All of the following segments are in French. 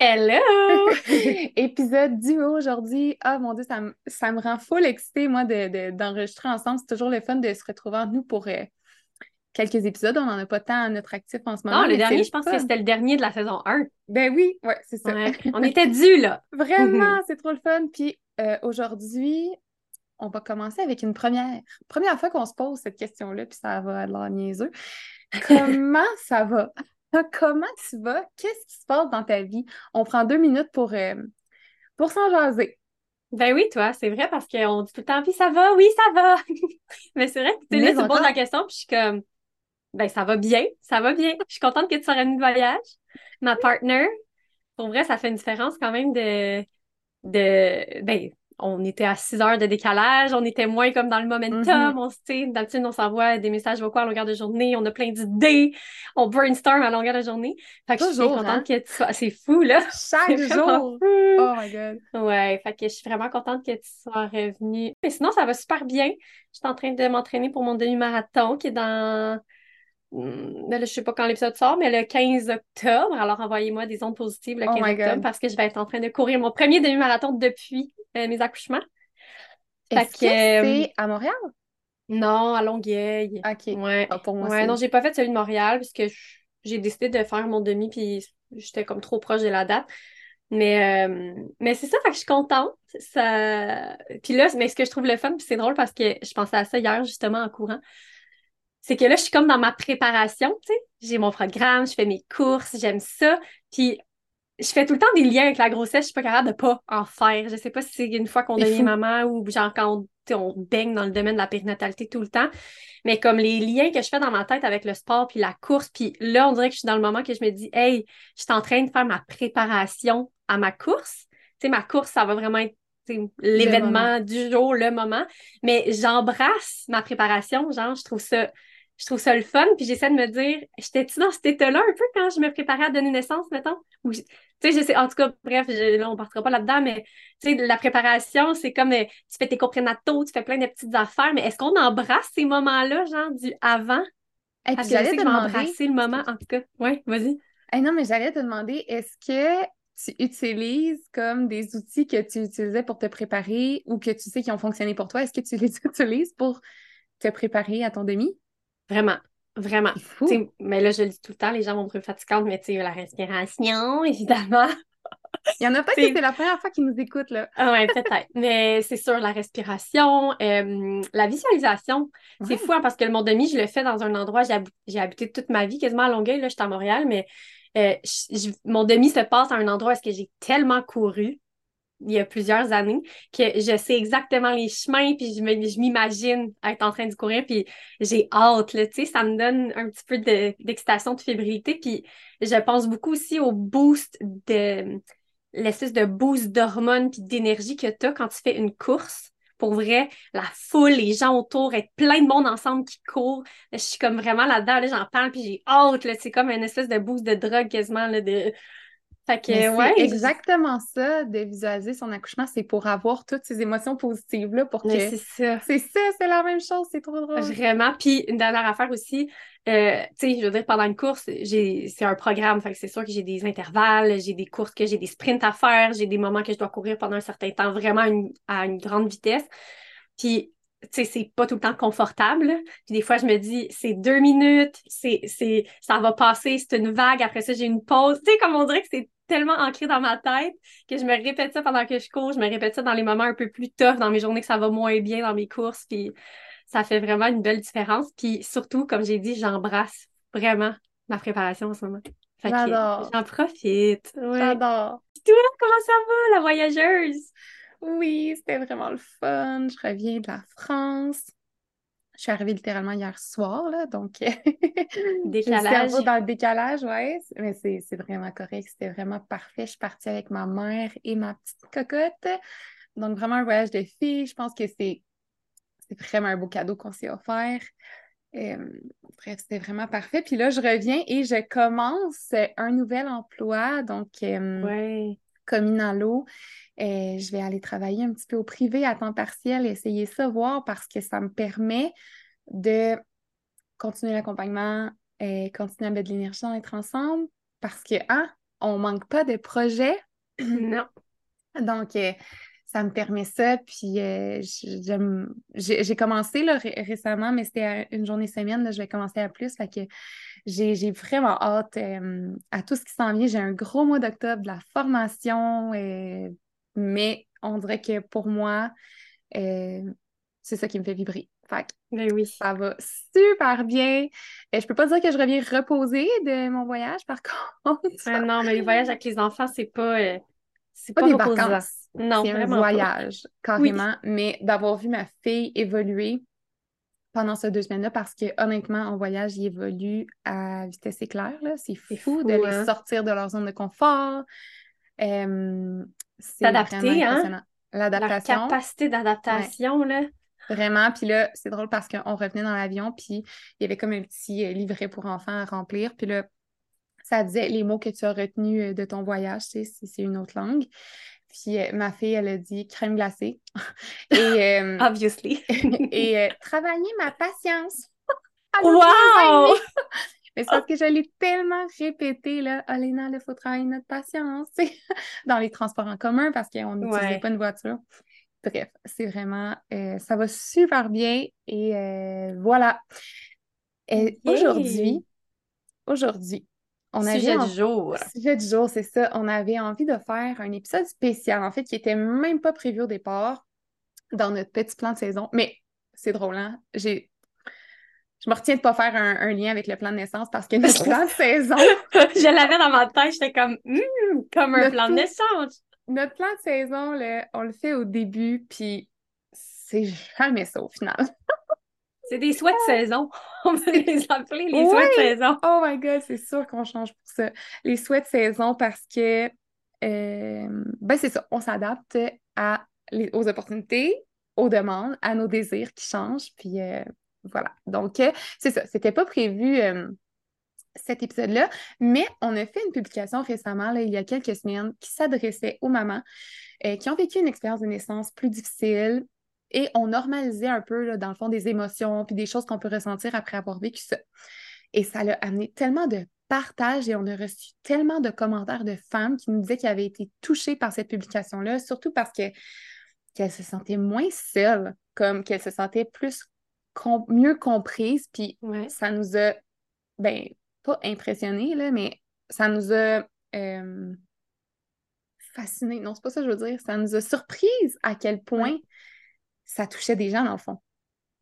Hello! Épisode duo aujourd'hui. Ah mon dieu, ça, me- ça me rend full excitée, moi, de- de- d'enregistrer ensemble. C'est toujours le fun de se retrouver entre nous pour euh, quelques épisodes. On n'en a pas tant à notre actif en ce moment. Non, le dernier, je pense fun. que c'était le dernier de la saison 1. Ben oui, ouais, c'est ça. Ouais. On était dû, là. Vraiment, c'est trop le fun. Puis euh, aujourd'hui, on va commencer avec une première. Première fois qu'on se pose cette question-là, puis ça va de l'air niaiseux. Comment ça va? Comment tu vas? Qu'est-ce qui se passe dans ta vie? On prend deux minutes pour, euh, pour s'en jaser. Ben oui, toi, c'est vrai parce qu'on dit tout le temps, puis ça va, oui, ça va. Mais c'est vrai que tu me poses la question, puis je suis comme, ben ça va bien, ça va bien. Je suis contente que tu sois revenue de voyage. Ma partner, pour vrai, ça fait une différence quand même de, de, ben, on était à 6 heures de décalage, on était moins comme dans le momentum, Mhm. on se, d'habitude, on s'envoie des messages vocaux à longueur de journée, on a plein d'idées, on brainstorm à longueur de journée. Fait que je suis contente hein? que tu sois, c'est fou, là. Chaque jour! Oh my God! Ouais, fait que je suis vraiment contente que tu sois revenue. Mais sinon, ça va super bien. Je suis en train de m'entraîner pour mon demi-marathon qui est dans. Ben là, je sais pas quand l'épisode sort, mais le 15 octobre. Alors, envoyez-moi des ondes positives le Oh 15 my octobre parce que je vais être en train de courir mon premier demi-marathon depuis euh, mes accouchements. Est-ce que que, euh, c'est à Montréal? Non, à Longueuil. OK. Ouais. Ah, pour moi, Ouais, non, j'ai pas fait celui de Montréal parce que je- j'ai décidé de faire mon demi puis j'étais comme trop proche de la date. Mais, euh, mais c'est ça, fait que je suis contente. Ça... Puis là, mais ce que je trouve le fun, puis c'est drôle parce que je pensais à ça hier justement en courant, c'est que là, je suis comme dans ma préparation, tu sais. J'ai mon programme, je fais mes courses, j'aime ça. Puis je fais tout le temps des liens avec la grossesse, je suis pas capable de pas en faire. Je sais pas si c'est une fois qu'on devient maman ou genre quand on, on baigne dans le domaine de la périnatalité tout le temps. Mais comme les liens que je fais dans ma tête avec le sport puis la course, puis là, on dirait que je suis dans le moment que je me dis, hey, je suis en train de faire ma préparation à ma course. Tu sais, ma course, ça va vraiment être l'événement du jour, le moment. Mais j'embrasse ma préparation, genre, je trouve ça. Je trouve ça le fun, puis j'essaie de me dire, j'étais-tu dans cet état-là un peu quand je me préparais à donner naissance, mettons? Ou tu sais, je sais, en tout cas, bref, je- là, on partira pas là-dedans, mais tu sais, la préparation, c'est comme euh, tu fais tes cours prénataux, tu fais plein de petites affaires, mais est-ce qu'on embrasse ces moments-là, genre du avant? Parce puis j'allais te demander... embrasser le moment, en tout cas. Oui, vas-y. Hey, non, mais j'allais te demander, est-ce que tu utilises comme des outils que tu utilisais pour te préparer ou que tu sais qui ont fonctionné pour toi? Est-ce que tu les utilises pour te préparer à ton demi? Vraiment, vraiment. Mais là, je le dis tout le temps, les gens vont me trouver fatigante, mais tu sais, la respiration, évidemment. Il y en a peut-être que c'est la première fois qu'ils nous écoutent, là. Ah ouais, peut-être. Mais c'est sûr, la respiration, euh, la visualisation. C'est Ouais. fou, hein, parce que le mon demi, je le fais dans un endroit, j'ai hab- j'ai habité toute ma vie, quasiment à Longueuil, là, j'étais à Montréal, mais euh, je- mon demi se passe à un endroit où est-ce que j'ai tellement couru il y a plusieurs années que je sais exactement les chemins, puis je m'imagine être en train de courir, puis j'ai hâte, là, tu sais, ça me donne un petit peu de- d'excitation, de fébrilité, puis je pense beaucoup aussi au boost de l'espèce de boost d'hormones puis d'énergie que tu as quand tu fais une course. Pour vrai, la foule, les gens autour, être plein de monde ensemble qui court. Je suis comme vraiment là-dedans, là, j'en parle, puis j'ai hâte, là, c'est comme une espèce de boost de drogue quasiment, là, de... Fait que, ouais, exactement ça, de visualiser son accouchement, c'est pour avoir toutes ces émotions positives-là pour que... c'est ça. C'est ça, c'est la même chose, c'est trop drôle. Vraiment. Puis une dernière affaire aussi, euh, tu sais, je veux dire, pendant une course, j'ai c'est un programme, fait que c'est sûr que j'ai des intervalles, j'ai des courses que j'ai des sprints à faire, j'ai des moments que je dois courir pendant un certain temps, vraiment à une, à une grande vitesse. Puis, tu sais, c'est pas tout le temps confortable. là. Puis des fois, je me dis, c'est deux minutes, c'est, c'est, ça va passer, c'est une vague, après ça, j'ai une pause. Tu sais, comme on dirait que c'est tellement ancré dans ma tête que je me répète ça pendant que je cours, je me répète ça dans les moments un peu plus tough, dans mes journées que ça va moins bien dans mes courses. Puis ça fait vraiment une belle différence. Puis surtout, comme j'ai dit, j'embrasse vraiment ma préparation en ce moment. Fait que J'adore. j'en profite. Ouais. J'adore. Toi, comment ça va, la voyageuse? Oui, c'était vraiment le fun. Je reviens de la France. Je suis arrivée littéralement hier soir, là, donc Décalage. cerveau dans le décalage, ouais. Mais c'est vraiment correct, c'était vraiment parfait. Je suis partie avec ma mère et ma petite cocotte. Donc, vraiment un voyage de filles. Je pense que c'est vraiment un beau cadeau qu'on s'est offert. bref, c'était vraiment parfait. Puis là, je reviens et je commence un nouvel emploi, donc Ouais. Comme Inalo. je vais aller travailler un petit peu au privé à temps partiel, essayer ça, voir, parce que ça me permet de continuer l'accompagnement, et continuer à mettre de l'énergie dans être ensemble, parce que, hein, on manque pas de projets. Non. Donc, euh, ça me permet ça. Puis, euh. J'ai commencé là, récemment, mais c'était une journée semaine. Là, je vais commencer à plus. Fait que j'ai vraiment hâte euh, à tout ce qui s'en vient. J'ai un gros mois d'octobre, de la formation, mais on dirait que pour moi, c'est ça qui me fait vibrer. Fait que ben oui. ça va super bien. Et je peux pas dire que je reviens reposer de mon voyage, par contre. non, mais le voyage avec les enfants, c'est pas. Euh, c'est pas, des vacances. Non, c'est un voyage, carrément. Mais d'avoir vu ma fille évoluer pendant ces deux semaines-là, parce que honnêtement, en voyage, il évolue à vitesse éclair. C'est fou, de les hein? sortir de leur zone de confort. Euh, c'est adapté, hein? L'adaptation. La capacité d'adaptation, là. Vraiment. Puis là, c'est drôle parce qu'on revenait dans l'avion, puis il y avait comme un petit euh, livret pour enfants à remplir. Puis là, ça disait les mots que tu as retenus euh, de ton voyage, tu sais, c'est une autre langue. Puis euh, ma fille, elle a dit crème glacée. et, Obviously. et travailler ma patience. wow! Mais c'est parce que je l'ai tellement répété, là, Alena, il faut travailler notre patience, dans les transports en commun parce qu'on n'utilisait pas une voiture. Bref, c'est vraiment, euh, ça va super bien et euh, voilà. Et aujourd'hui, aujourd'hui, on avait. Sujet du jour. Sujet du jour, c'est ça. On avait envie de faire un épisode spécial, en fait, qui n'était même pas prévu au départ dans notre petit plan de saison. Mais c'est drôle, hein? J'ai. Je me retiens de ne pas faire un, lien avec le plan de naissance parce que notre plan de saison. je l'avais dans ma tête, j'étais comme, hmm, comme un plan de naissance notre plan de saison, là, on le fait au début, puis c'est jamais ça au final. C'est des souhaits de saison. On va les appeler les souhaits de saison. Oh my God, c'est sûr qu'on change pour ça. Les souhaits de saison parce que, euh, ben c'est ça, on s'adapte à aux opportunités, aux demandes, à nos désirs qui changent, puis euh, voilà. Donc, euh, c'est ça, c'était pas prévu cet épisode-là, mais on a fait une publication récemment, il y a quelques semaines, qui s'adressait aux mamans euh, qui ont vécu une expérience de naissance plus difficile et on normalisait un peu, dans le fond, des émotions puis des choses qu'on peut ressentir après avoir vécu ça. Et ça l'a amené tellement de partage et on a reçu tellement de commentaires de femmes qui nous disaient qu'elles avaient été touchées par cette publication-là, surtout parce que qu'elles se sentaient moins seules, comme qu'elles se sentaient plus mieux comprises, puis ça nous a ben, pas impressionné, là, mais ça nous a euh, fasciné. Non, c'est pas ça que je veux dire. Ça nous a surprise à quel point ça touchait des gens, dans le fond.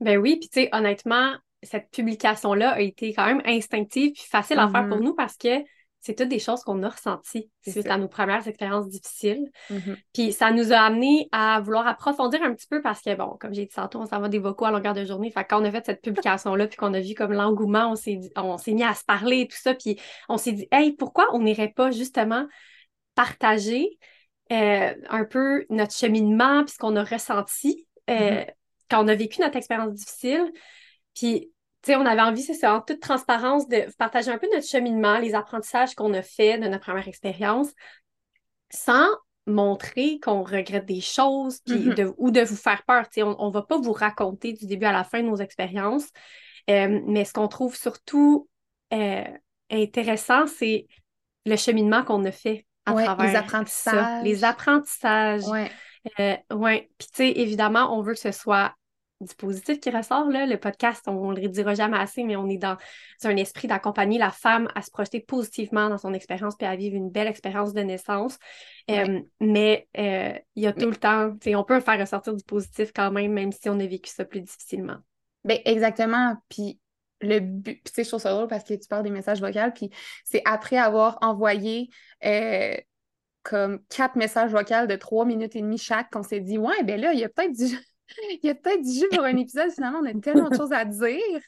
Ben oui, puis tu sais, honnêtement, cette publication-là a été quand même instinctive puis facile à faire pour mm-hmm. nous parce que c'est toutes des choses qu'on a ressenties suite à nos premières expériences difficiles. Mm-hmm. Puis ça nous a amené à vouloir approfondir un petit peu parce que, bon, comme j'ai dit tantôt, on s'en va des vocaux à longueur de journée. Fait quand on a fait cette publication-là, puis qu'on a vu comme l'engouement, on s'est on s'est mis à se parler et tout ça, puis on s'est dit, hey, pourquoi on n'irait pas justement partager euh, un peu notre cheminement, puis ce qu'on a ressenti? Euh, mm-hmm. quand on a vécu notre expérience difficile. Puis on avait envie, c'est ça, en toute transparence, de partager un peu notre cheminement, les apprentissages qu'on a fait de notre première expérience, sans montrer qu'on regrette des choses mm-hmm. ou de vous faire peur. on ne va pas vous raconter du début à la fin de nos expériences, euh, mais ce qu'on trouve surtout euh, intéressant, c'est le cheminement qu'on a fait à travers les apprentissages. Les apprentissages. Ouais. Euh, ouais. Puis, tu sais, évidemment, on veut que ce soit du positif qui ressort. Là. Le podcast, on ne le redira jamais assez, mais on est dans un esprit d'accompagner la femme à se projeter positivement dans son expérience puis à vivre une belle expérience de naissance. Euh, mais euh, il y a tout le temps, on peut faire ressortir du positif quand même, même si on a vécu ça plus difficilement. Bien, exactement. Puis le but, tu sais, je trouve ça drôle parce que tu parles des messages vocaux, puis c'est après avoir envoyé euh, comme quatre messages vocaux de trois minutes et demie chaque qu'on s'est dit, ouais, ben là, il y a peut-être du il y a peut-être du jus pour un épisode. Finalement, on a tellement de choses à dire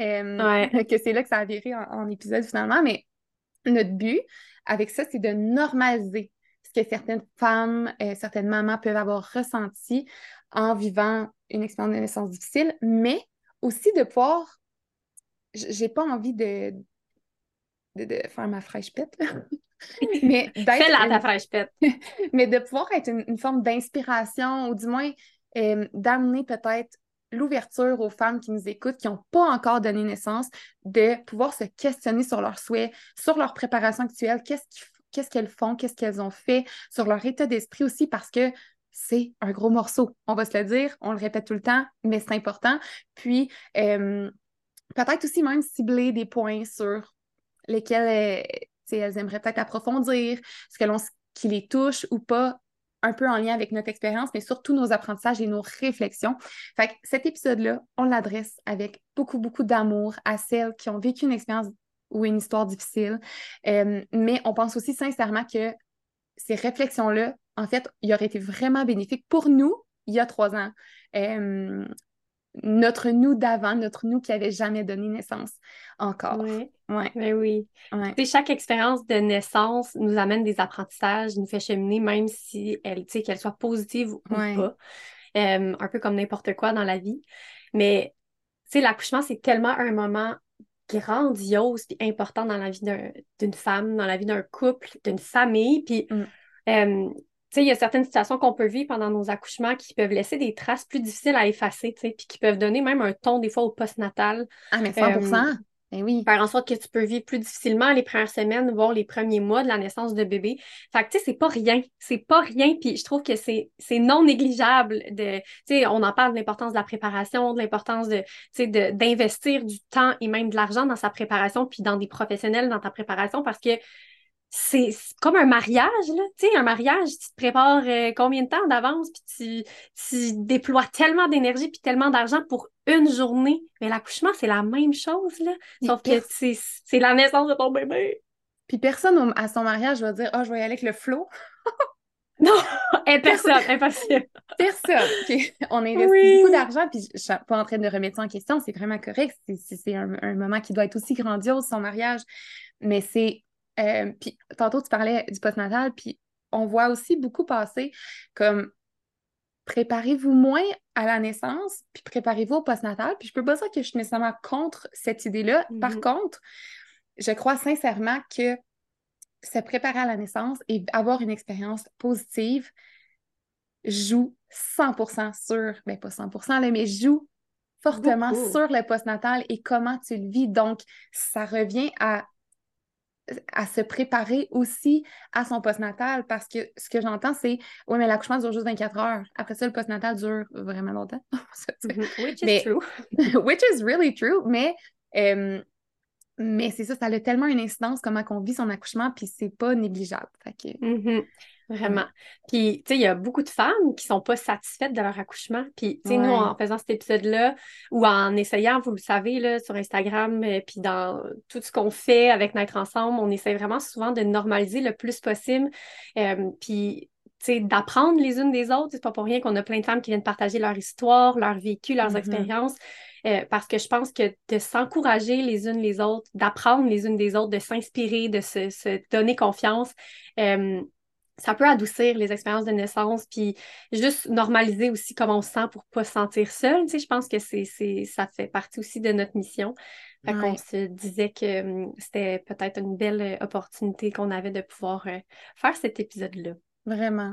euh, que c'est là que ça a viré en, épisode finalement. Mais notre but avec ça, c'est de normaliser ce que certaines femmes, euh, certaines mamans peuvent avoir ressenti en vivant une expérience de naissance difficile, mais aussi de pouvoir j'ai pas envie de, de, faire ma fraîche pète, mais Fais-la ta fraîche pète. mais de pouvoir être une, forme d'inspiration ou du moins euh, d'amener peut-être l'ouverture aux femmes qui nous écoutent, qui n'ont pas encore donné naissance, de pouvoir se questionner sur leurs souhaits, sur leur préparation actuelle, qu'est-ce qu'elles font, qu'est-ce qu'elles ont fait, sur leur état d'esprit aussi, parce que c'est un gros morceau. On va se le dire, on le répète tout le temps, mais c'est important. Puis, euh, peut-être aussi même cibler des points sur lesquels euh, elles aimeraient peut-être approfondir, ce que l'on qui les touche ou pas, un peu en lien avec notre expérience, mais surtout nos apprentissages et nos réflexions. Fait que cet épisode-là, on l'adresse avec beaucoup, beaucoup d'amour à celles qui ont vécu une expérience ou une histoire difficile. Euh, mais on pense aussi sincèrement que ces réflexions-là, en fait, ils auraient été vraiment bénéfiques pour nous il y a trois ans. Euh, notre nous d'avant, notre nous qui avait jamais donné naissance encore. Oui. Ouais. Ben oui. chaque expérience de naissance nous amène des apprentissages, nous fait cheminer, même si elle, qu'elle soit positive ou pas. Euh, un peu comme n'importe quoi dans la vie. Mais l'accouchement, c'est tellement un moment grandiose et important dans la vie d'une femme, dans la vie d'un couple, d'une famille. Puis mm. euh, il y a certaines situations qu'on peut vivre pendant nos accouchements qui peuvent laisser des traces plus difficiles à effacer, puis qui peuvent donner même un ton des fois au postnatal. Ah, mais 100 euh, ben oui. Faire en sorte que tu peux vivre plus difficilement les premières semaines, voire les premiers mois de la naissance de bébé. Fait que, tu sais, c'est pas rien. C'est pas rien. Puis je trouve que c'est non négligeable de, tu sais, on en parle de l'importance de la préparation, de l'importance de, tu sais, d'investir du temps et même de l'argent dans sa préparation, puis dans des professionnels dans ta préparation parce que c'est comme un mariage, là. Tu sais, un mariage, tu te prépares euh, combien de temps d'avance, puis tu, tu, déploies tellement d'énergie puis tellement d'argent pour une journée. Mais l'accouchement, c'est la même chose, là. Sauf que c'est la naissance de ton bébé. Puis personne à son mariage va dire « Ah, oh, je vais y aller avec le flot. non, personne, impossible. Personne. On investit beaucoup d'argent, puis je suis pas en train de remettre ça en question, c'est vraiment correct. C'est un, un moment qui doit être aussi grandiose, son mariage. Mais c'est euh, puis tantôt, tu parlais du postnatal, puis on voit aussi beaucoup passer comme préparez-vous moins à la naissance, puis préparez-vous au postnatal. Puis je peux pas dire que je suis nécessairement contre cette idée-là. Par mm-hmm. contre, je crois sincèrement que se préparer à la naissance et avoir une expérience positive joue 100% sur, ben pas 100%, là, mais joue fortement sur le postnatal et comment tu le vis. Donc, ça revient à à se préparer aussi à son postnatal parce que ce que j'entends, c'est oui, mais l'accouchement dure juste 24 heures. Après ça, le postnatal dure vraiment longtemps. Mm-hmm. which is true. which is really true. Mais, mais c'est ça, ça a tellement une incidence comment on vit son accouchement, puis c'est pas négligeable. Fait que... Mm-hmm. Vraiment. Puis, tu sais, il y a beaucoup de femmes qui sont pas satisfaites de leur accouchement. Puis, tu sais, nous, en faisant cet épisode-là, ou en essayant, vous le savez, là, sur Instagram, euh, puis dans tout ce qu'on fait avec Naître Ensemble, on essaie vraiment souvent de normaliser le plus possible. Euh, puis, tu sais, d'apprendre les unes des autres. C'est pas pour rien qu'on a plein de femmes qui viennent partager leur histoire, leur vécu, leurs mm-hmm. expériences. Euh, parce que je pense que de s'encourager les unes les autres, d'apprendre les unes des autres, de s'inspirer, de se, se, donner confiance, ça peut adoucir les expériences de naissance, puis juste normaliser aussi comment on se sent pour pas se sentir seul. Tu sais, je pense que c'est, ça fait partie aussi de notre mission. Fait qu'on se disait que hum, c'était peut-être une belle euh, opportunité qu'on avait de pouvoir euh, faire cet épisode-là. Vraiment.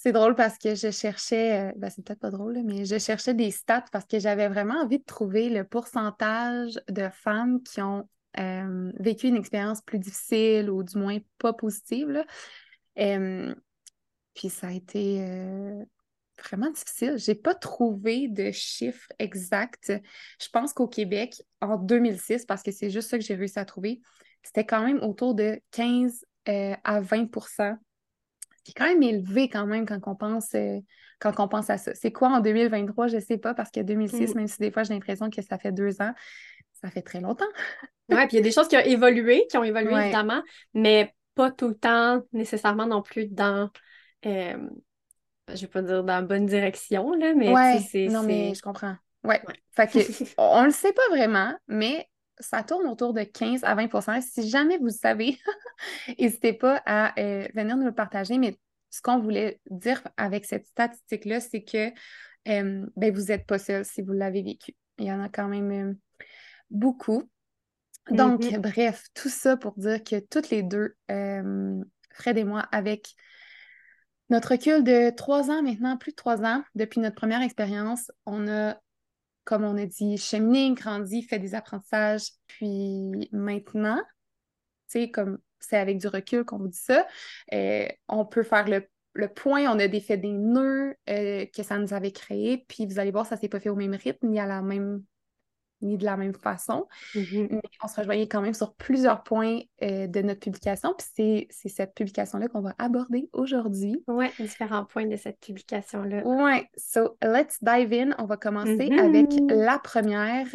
C'est drôle parce que je cherchais, euh, ben c'est peut-être pas drôle, mais je cherchais des stats parce que j'avais vraiment envie de trouver le pourcentage de femmes qui ont vécu une expérience plus difficile ou du moins pas positive. Là puis ça a été euh, vraiment difficile. Je n'ai pas trouvé de chiffres exacts. Je pense qu'au Québec, en 2006, parce que c'est juste ça que j'ai réussi à trouver, c'était quand même autour de 15 euh, à 20 c'est quand même élevé quand même quand on pense, euh, quand on pense à ça. C'est quoi en 2023? Je ne sais pas, parce que 2006, mmh. même si des fois j'ai l'impression que ça fait deux ans, ça fait très longtemps. oui, puis il y a des choses qui ont évolué, qui ont évolué évidemment, mais pas tout le temps nécessairement non plus dans, euh, je vais pas dire dans la bonne direction, là, mais c'est. Non, mais je comprends. Ouais. Fait que, on le sait pas vraiment, mais ça tourne autour de 15 à 20% Si jamais vous savez, n'hésitez pas à euh, venir nous le partager. Mais ce qu'on voulait dire avec cette statistique-là, c'est que euh, ben, vous n'êtes pas seul si vous l'avez vécu. Il y en a quand même beaucoup. Donc, Mhm. bref, tout ça pour dire que toutes les deux, euh, Fred et moi, avec notre recul de trois ans maintenant, plus de trois ans, depuis notre première expérience, on a, comme on a dit, cheminé, grandi, fait des apprentissages. Puis maintenant, tu sais, comme c'est avec du recul qu'on vous dit ça, euh, on peut faire le, le point, on a défait des nœuds euh, que ça nous avait créés, puis vous allez voir, ça s'est pas fait au même rythme, ni à la même ni de la même façon, Mhm. mais on se rejoignait quand même sur plusieurs points euh, de notre publication, puis c'est, c'est cette publication-là qu'on va aborder aujourd'hui. Ouais, différents points de cette publication-là. Ouais, so let's dive in. On va commencer Mhm. avec la première.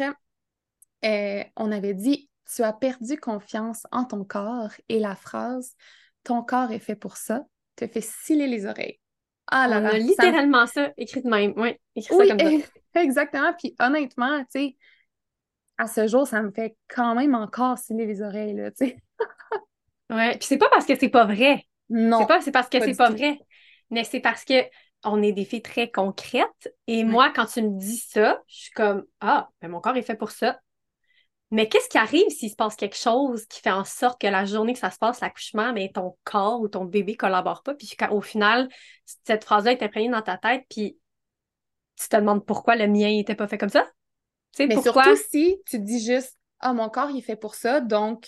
Euh, on avait dit Tu as perdu confiance en ton corps et la phrase Ton corps est fait pour ça te fait sciller les oreilles. Ah là On là, a littéralement ça écrit de même. Oui, écrit Oui, ça comme ça. exactement. Puis honnêtement, tu sais, à ce jour, ça me fait quand même encore sciller les oreilles, là, tu sais. Ouais, puis c'est pas parce que c'est pas vrai. Non. C'est pas c'est parce que c'est pas vrai, mais c'est parce que on est des filles très concrètes. Et moi, quand tu me dis ça, je suis comme Ah, ben mon corps est fait pour ça. Mais qu'est-ce qui arrive s'il se passe quelque chose qui fait en sorte que la journée que ça se passe, l'accouchement, mais ton corps ou ton bébé collabore pas, puis au final, cette phrase-là est imprégnée dans ta tête, puis tu te demandes pourquoi le mien n'était pas fait comme ça? Mais pourquoi? surtout si tu te dis juste Ah, mon corps, il est fait pour ça, donc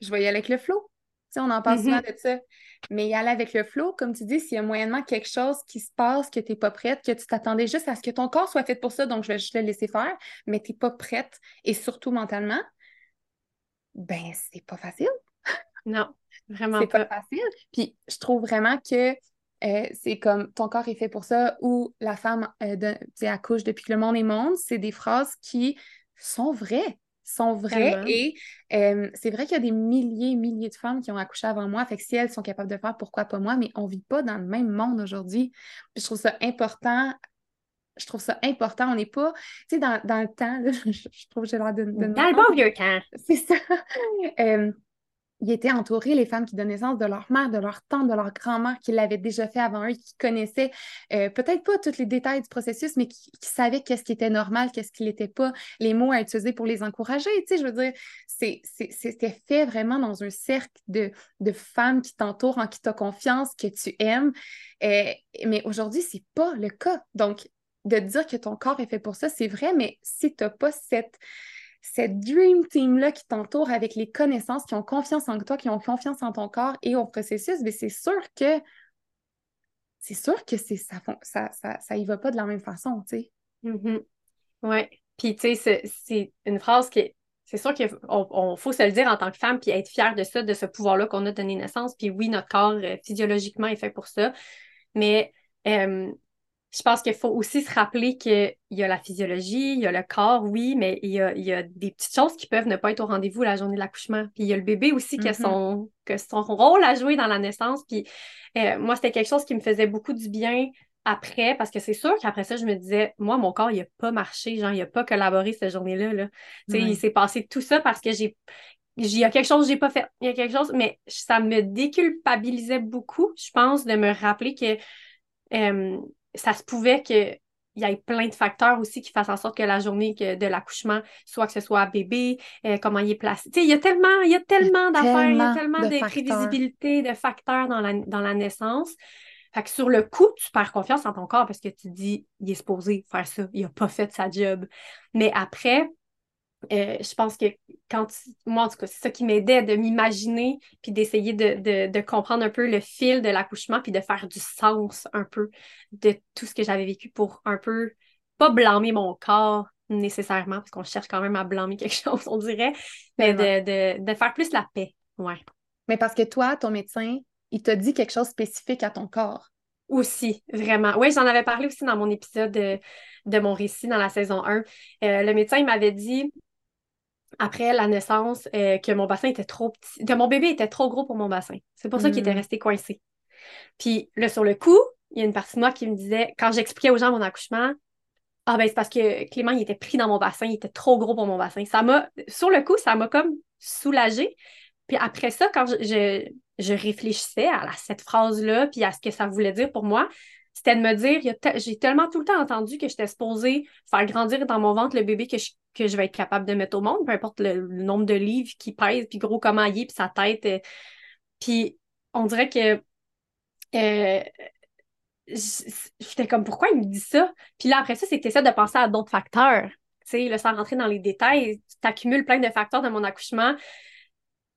je vais y aller avec le flow. Tu sais, on en parle Mhm. souvent de ça. Mais y aller avec le flow, comme tu dis, s'il y a moyennement quelque chose qui se passe, que tu n'es pas prête, que tu t'attendais juste à ce que ton corps soit fait pour ça, donc je vais juste le laisser faire, mais tu n'es pas prête, et surtout mentalement, ben, c'est pas facile. Non, vraiment C'est pas pas. facile. Puis je trouve vraiment que euh, c'est comme ton corps est fait pour ça ou la femme euh, de- accouche depuis que le monde est monde. C'est des phrases qui sont vraies. Sont vraies Tellement. et euh, c'est vrai qu'il y a des milliers et milliers de femmes qui ont accouché avant moi. Fait que si elles sont capables de faire, pourquoi pas moi? Mais on vit pas dans le même monde aujourd'hui. Je trouve ça important. Je trouve ça important. On n'est pas, tu sais, dans, dans le temps, là, je, je trouve que j'ai l'air de, de Dans le bon vieux camp. c'est ça. Euh, ils étaient entourés, les femmes qui donnaient naissance, de leur mère, de leur tante, de leur grand-mère, qui l'avaient déjà fait avant eux, qui connaissaient euh, peut-être pas tous les détails du processus, mais qui, savaient qu'est-ce qui était normal, qu'est-ce qui l'était pas, les mots à utiliser pour les encourager. Tu sais, je veux dire, c'était fait vraiment dans un cercle de, de femmes qui t'entourent, en qui tu as confiance, que tu aimes. Euh, mais aujourd'hui, c'est pas le cas. Donc, de dire que ton corps est fait pour ça, c'est vrai, mais si tu n'as pas cette cette dream team-là qui t'entoure avec les connaissances, qui ont confiance en toi, qui ont confiance en ton corps et au processus, mais c'est sûr que c'est sûr que c'est ça, ça, ça, ça y va pas de la même façon, tu sais. Mhm. Ouais. Puis, tu sais, c'est- une phrase qui. C'est sûr qu'il faut se le dire en tant que femme, puis être fière de ça, de ce pouvoir-là qu'on a donné naissance. Puis oui, notre corps, euh, physiologiquement, est fait pour ça. Mais euh, je pense qu'il faut aussi se rappeler qu'il y a la physiologie, il y a le corps, oui, mais il y a, il y a des petites choses qui peuvent ne pas être au rendez-vous la journée de l'accouchement. Puis il y a le bébé aussi qui a Mhm. son, que son rôle à jouer dans la naissance. Puis euh, moi, c'était quelque chose qui me faisait beaucoup du bien après, parce que c'est sûr qu'après ça, je me disais, moi, mon corps, il n'a pas marché, genre, il n'a pas collaboré cette journée-là. Là. Il s'est passé tout ça parce que j'ai. Il y a quelque chose que j'ai pas fait. Il y a quelque chose, mais ça me déculpabilisait beaucoup, je pense, de me rappeler que euh, ça se pouvait que il y ait plein de facteurs aussi qui fassent en sorte que la journée que- de l'accouchement, soit que ce soit bébé, euh, comment il est placé. Il y a tellement, il y a tellement d'affaires, il y a tellement tellement de de facteurs. prévisibilité, de facteurs dans la, dans la naissance. Fait que sur le coup, tu perds confiance en ton corps parce que tu te dis, il est supposé faire ça, il a pas fait sa job. Mais après, euh, je pense que quand tu- moi, en tout cas, c'est ça qui m'aidait de m'imaginer puis d'essayer de, de, de comprendre un peu le fil de l'accouchement puis de faire du sens un peu de tout ce que j'avais vécu pour un peu pas blâmer mon corps nécessairement parce qu'on cherche quand même à blâmer quelque chose, on dirait, mais de, de, de faire plus la paix. Ouais. Mais parce que toi, ton médecin, il t'a dit quelque chose de spécifique à ton corps. Aussi, vraiment. Oui, j'en avais parlé aussi dans mon épisode de, de mon récit dans la saison 1. Euh, le médecin il m'avait dit, après la naissance, euh, que mon bassin était trop petit, que mon bébé était trop gros pour mon bassin. C'est pour ça qu'il était Mm. resté coincé. Puis là, sur le coup, il y a une partie de moi qui me disait, quand j'expliquais aux gens mon accouchement, ah ben c'est parce que Clément, il était pris dans mon bassin, il était trop gros pour mon bassin. Ça m'a, sur le coup, ça m'a comme soulagée. Puis après ça, quand je, je, je réfléchissais à la- cette phrase-là, puis à ce que ça voulait dire pour moi, c'était de me dire, j'ai tellement tout le temps entendu que j'étais supposée faire grandir dans mon ventre le bébé que je, que je vais être capable de mettre au monde, peu importe le, nombre de livres qui pèse, puis gros comment il est, puis sa tête. Euh. puis on dirait que euh, j'étais comme, pourquoi il me dit ça? Puis là, après ça, c'est que tu de penser à d'autres facteurs. Tu sais, sans rentrer dans les détails, tu accumules plein de facteurs de mon accouchement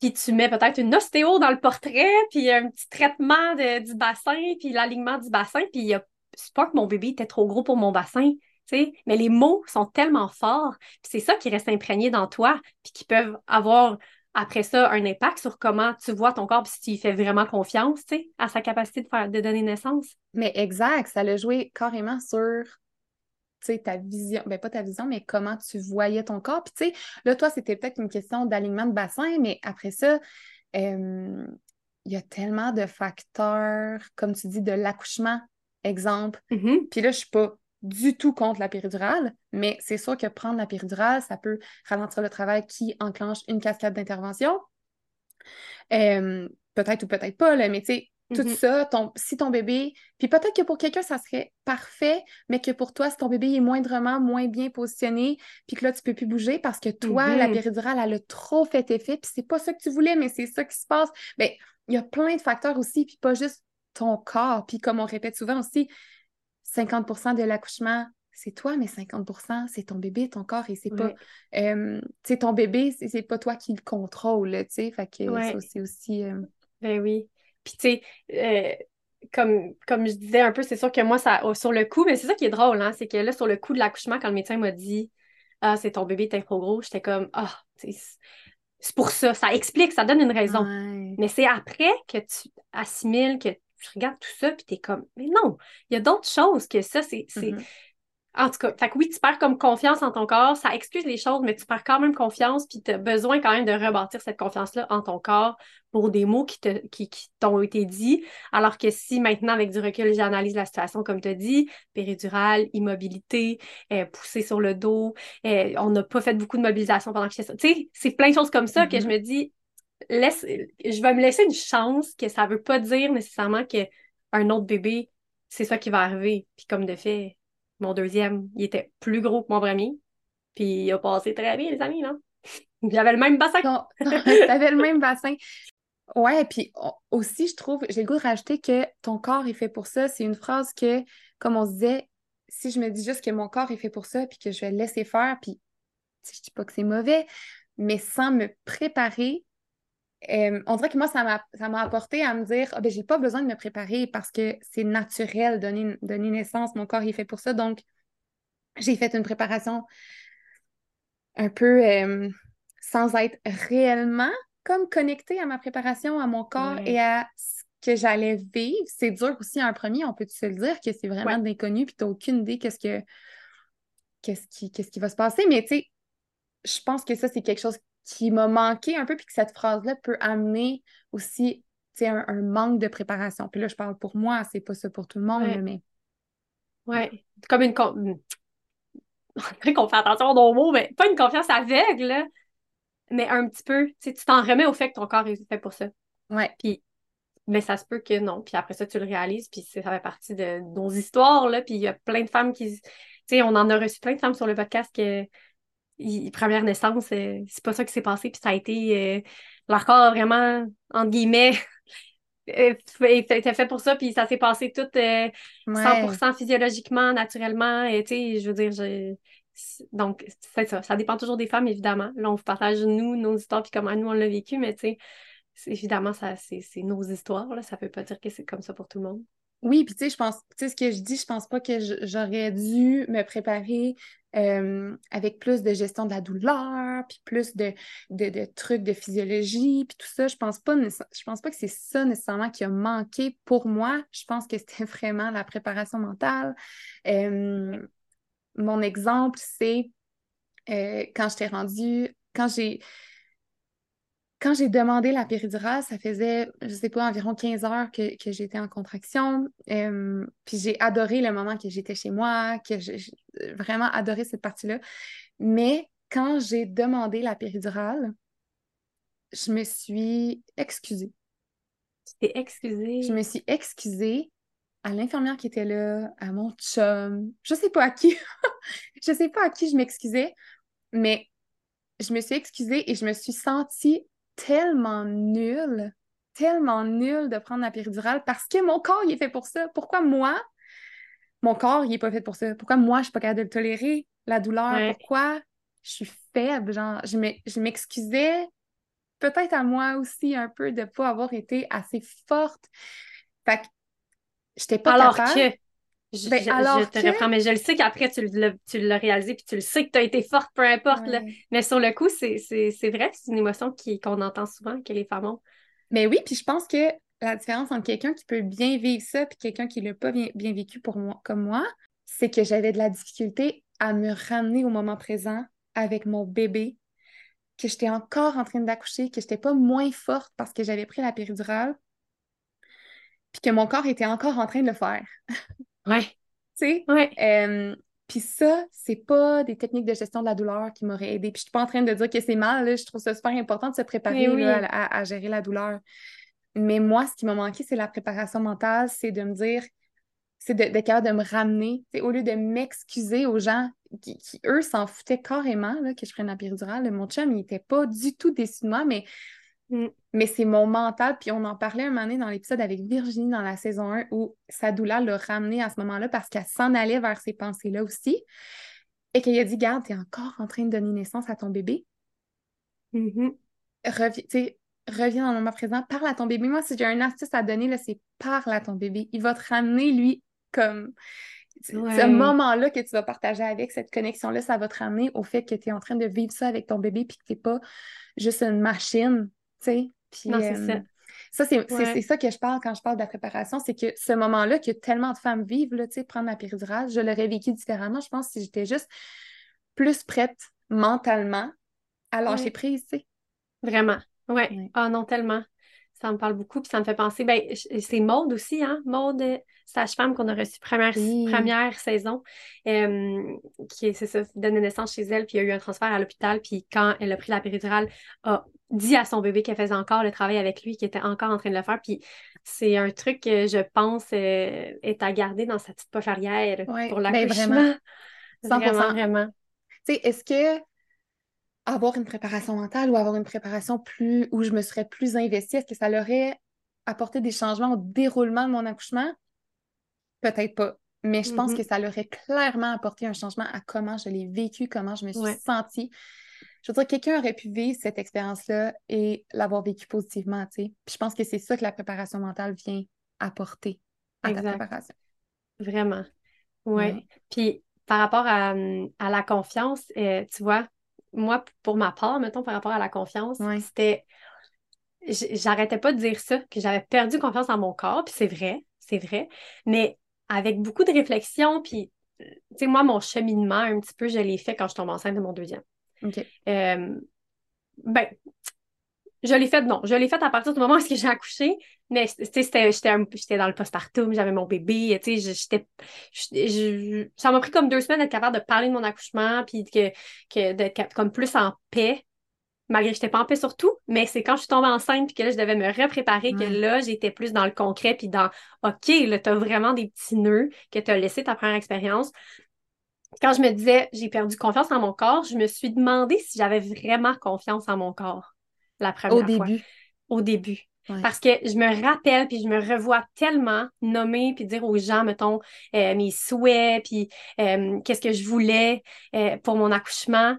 puis tu mets peut-être une ostéo dans le portrait, puis un petit traitement du bassin, puis l'alignement du bassin, puis c'est pas que mon bébé était trop gros pour mon bassin, sais, mais les mots sont tellement forts, c'est ça qui reste imprégné dans toi, puis qui peuvent avoir après ça un impact sur comment tu vois ton corps, puis si tu y fais vraiment confiance, tu sais, à sa capacité de, faire, de donner naissance. Mais exact, ça l'a joué carrément sur ta vision, ben pas ta vision, mais comment tu voyais ton corps. Puis, tu sais, là, toi, c'était peut-être une question d'alignement de bassin, mais après ça, il y a tellement de facteurs, comme tu dis, de l'accouchement, exemple. Mm-hmm. Puis là, je suis pas du tout contre la péridurale, mais c'est sûr que prendre la péridurale, ça peut ralentir le travail qui enclenche une cascade d'intervention. peut-être ou peut-être pas, là, mais tu sais, tout mm-hmm. ça, ton, si ton bébé, puis peut-être que pour quelqu'un, ça serait parfait, mais que pour toi, si ton bébé est moindrement moins bien positionné, puis que là, tu peux plus bouger parce que toi, la mm-hmm. péridurale, elle a trop fait effet, puis c'est pas ça que tu voulais, mais c'est ça qui se passe. Bien, il y a plein de facteurs aussi, puis pas juste ton corps. Puis comme on répète souvent aussi, 50% de l'accouchement, c'est toi, mais 50% c'est ton bébé, ton corps, et c'est pas... Euh, ton bébé, c'est pas toi qui le contrôle, tu sais, fait que ça, c'est aussi... Euh, ben oui. Puis, tu sais, euh, comme, comme je disais un peu, c'est sûr que moi, ça, oh, sur le coup, mais c'est ça qui est drôle, hein, c'est que là, sur le coup de l'accouchement, quand le médecin m'a dit Ah, c'est ton bébé, t'es trop gros, j'étais comme Ah, c'est pour ça, ça explique, ça donne une raison. Mais c'est après que tu assimiles, que tu regardes tout ça, puis t'es comme Mais non, il y a d'autres choses que ça, c'est. Mm-hmm. En tout cas, fait que oui, tu perds comme confiance en ton corps, ça excuse les choses, mais tu perds quand même confiance, puis tu as besoin quand même de rebâtir cette confiance-là en ton corps pour des mots qui, te, qui, t'ont été dits. Alors que si maintenant, avec du recul, j'analyse la situation, comme tu as dit, péridurale, immobilité, euh, poussée sur le dos, euh, on n'a pas fait beaucoup de mobilisation pendant que j'étais ça. Tu sais, c'est plein de choses comme ça que je mm-hmm. me dis, laisse, je vais me laisser une chance que ça ne veut pas dire nécessairement qu'un autre bébé, c'est ça qui va arriver. Puis comme de fait, mon deuxième, il était plus gros que mon premier. Puis il a passé très bien, les amis, là. J'avais le même bassin. T'avais le même bassin. Ouais, puis aussi, je trouve, j'ai le goût de rajouter que ton corps est fait pour ça. C'est une phrase que, comme on se disait, si je me dis juste que mon corps est fait pour ça, puis que je vais le laisser faire, puis je dis pas que c'est mauvais, mais sans me préparer, euh, on dirait que moi, ça m'a apporté à me dire ah, ben, j'ai pas besoin de me préparer parce que c'est naturel donner, donner naissance, mon corps est fait pour ça. Donc, j'ai fait une préparation un peu euh, sans être réellement comme connectée à ma préparation, à mon corps et à ce que j'allais vivre. C'est dur aussi un premier, on peut se le dire que c'est vraiment ouais. d'inconnu, puis tu n'as aucune idée qu'est-ce que qu'est-ce qui, qu'est-ce qui va se passer. Mais tu sais, je pense que ça, c'est quelque chose qui m'a manqué un peu, puis que cette phrase-là peut amener aussi un, un manque de préparation. Puis là, je parle pour moi, c'est pas ça pour tout le monde, mais. Ouais, comme une. qu'on fait attention à nos mots, mais pas une confiance aveugle, mais un petit peu. Tu t'en remets au fait que ton corps est fait pour ça. Ouais. Puis, mais ça se peut que non. Puis après ça, tu le réalises, puis ça fait partie de nos histoires, là. Puis il y a plein de femmes qui. Tu sais, on en a reçu plein de femmes sur le podcast que première naissance, euh, c'est pas ça qui s'est passé, puis ça a été euh, leur corps vraiment, entre guillemets, était fait pour ça, puis ça s'est passé tout 100% euh, physiologiquement, naturellement, et tu sais, je veux dire, donc c'est ça, ça dépend toujours des femmes, évidemment. Là, on vous partage, nous, nos histoires, puis comment nous, on l'a vécu, mais tu sais, évidemment, ça, c'est nos histoires, là, ça veut pas dire que c'est comme ça pour tout le monde. Oui, puis tu sais, je pense, tu sais, ce que je dis, je pense pas que j'aurais dû me préparer euh, avec plus de gestion de la douleur, puis plus de, trucs de physiologie, puis tout ça. Je pense pas, je pense pas que c'est ça nécessairement qui a manqué pour moi. Je pense que c'était vraiment la préparation mentale. Euh, mon exemple, c'est euh, quand je t'ai rendu, quand j'ai quand j'ai demandé la péridurale, ça faisait, je sais pas, environ 15 heures que, j'étais en contraction. puis j'ai adoré le moment que j'étais chez moi, que j'ai vraiment adoré cette partie-là. Mais quand j'ai demandé la péridurale, je me suis excusée. Tu t'es excusée? Je me suis excusée à l'infirmière qui était là, à mon chum, je sais pas à qui, je sais pas à qui je m'excusais, mais je me suis excusée et je me suis sentie tellement nulle, tellement nulle de prendre la péridurale parce que mon corps, il est fait pour ça. Pourquoi moi, mon corps, il est pas fait pour ça? Pourquoi moi, je suis pas capable de le tolérer, la douleur? Pourquoi? Je suis faible? Genre, je m'excusais peut-être à moi aussi un peu de pas avoir été assez forte. Fait que j'étais pas alors capable. Que... Je, ben, alors te reprends, mais je le sais qu'après, tu l'as réalisé, puis tu le sais que tu as été forte, peu importe. Mais sur le coup, c'est vrai, c'est une émotion qu'on entend souvent, que les femmes ont. Mais oui, puis je pense que la différence entre quelqu'un qui peut bien vivre ça et quelqu'un qui ne l'a pas bien, bien, vécu pour moi, comme moi, c'est que j'avais de la difficulté à me ramener au moment présent avec mon bébé, que j'étais encore en train d'accoucher, que je n'étais pas moins forte parce que j'avais pris la péridurale, puis que mon corps était encore en train de le faire. Ouais. tu sais? Ouais. puis ça, c'est pas des techniques de gestion de la douleur qui m'auraient aidé. Puis je suis pas en train de dire que c'est mal, je trouve ça super important de se préparer à, gérer la douleur. Mais moi, ce qui m'a manqué, c'est la préparation mentale, c'est de me dire, c'est d'être de, capable de me ramener, au lieu de m'excuser aux gens qui, eux, s'en foutaient carrément là, que je prenne la péridurale. Mon chum, il n'était pas du tout déçu de moi, mais Mm. Mais c'est mon mental, puis on en parlait un moment donné dans l'épisode avec Virginie dans la saison 1 où sa douleur l'a ramenée à ce moment-là parce qu'elle s'en allait vers ces pensées-là aussi. Et qu'il a dit Garde, tu es encore en train de donner naissance à ton bébé. Mm-hmm. reviens dans le moment présent, parle à ton bébé. Moi, si j'ai un astuce à donner, c'est parle à ton bébé. Il va te ramener, lui, comme. Ce moment-là que tu vas partager avec, cette connexion-là, ça va te ramener au fait que tu es en train de vivre ça avec ton bébé puis que tu n'es pas juste une machine sais. non, c'est ça. Euh, ça, c'est ça que je parle quand je parle de la préparation, c'est que ce moment-là que tellement de femmes vivent, là, prendre la péridurale, je l'aurais vécu différemment, je pense, si j'étais juste plus prête mentalement à lâcher prise, tu sais. Vraiment, ouais. Ah non, tellement. Ça me parle beaucoup, puis ça me fait penser, ben, c'est Maude aussi, hein? Maude, euh, sage-femme qu'on a reçue première, première saison, qui, c'est ça, donne naissance chez elle, puis il y a eu un transfert à l'hôpital, puis quand elle a pris la péridurale, a dit à son bébé qu'elle faisait encore le travail avec lui, qu'elle était encore en train de le faire. Puis c'est un truc que je pense euh, est à garder dans sa petite poche arrière pour ben, l'accouchement. vraiment. 100%. Vraiment, Tu sais, est-ce que avoir une préparation mentale ou avoir une préparation plus où je me serais plus investie, est-ce que ça leur aurait apporté des changements au déroulement de mon accouchement? Peut-être pas. Mais je pense mm-hmm. que ça leur aurait clairement apporté un changement à comment je l'ai vécu, comment je me suis sentie je veux dire, quelqu'un aurait pu vivre cette expérience-là et l'avoir vécu positivement, tu sais. Puis je pense que c'est ça que la préparation mentale vient apporter à ta préparation. Vraiment. Oui. Ouais. Puis par rapport à, la confiance, euh, tu vois, moi, pour ma part, mettons, par rapport à la confiance, c'était. J'arrêtais pas de dire ça, que j'avais perdu confiance en mon corps, puis c'est vrai, c'est vrai. Mais avec beaucoup de réflexion, puis, tu sais, moi, mon cheminement, un petit peu, je l'ai fait quand je tombe enceinte de mon deuxième. Euh, ben, je l'ai fait, non. Je l'ai fait à partir du moment où j'ai accouché, mais j'étais dans le postpartum, j'avais mon bébé, tu sais, j'étais. Ça m'a pris comme deux semaines d'être capable de parler de mon accouchement, puis que, que d'être comme plus en paix, malgré que j'étais pas en paix sur tout, mais c'est quand je suis tombée enceinte, puis que là, je devais me repréparer, que là, j'étais plus dans le concret, puis dans OK, là, t'as vraiment des petits nœuds que t'as laissé ta première expérience quand je me disais j'ai perdu confiance en mon corps, je me suis demandé si j'avais vraiment confiance en mon corps la première Au début. Au début. Parce que je me rappelle, puis je me revois tellement nommer, puis dire aux gens, mettons, euh, mes souhaits, puis euh, qu'est-ce que je voulais euh, pour mon accouchement.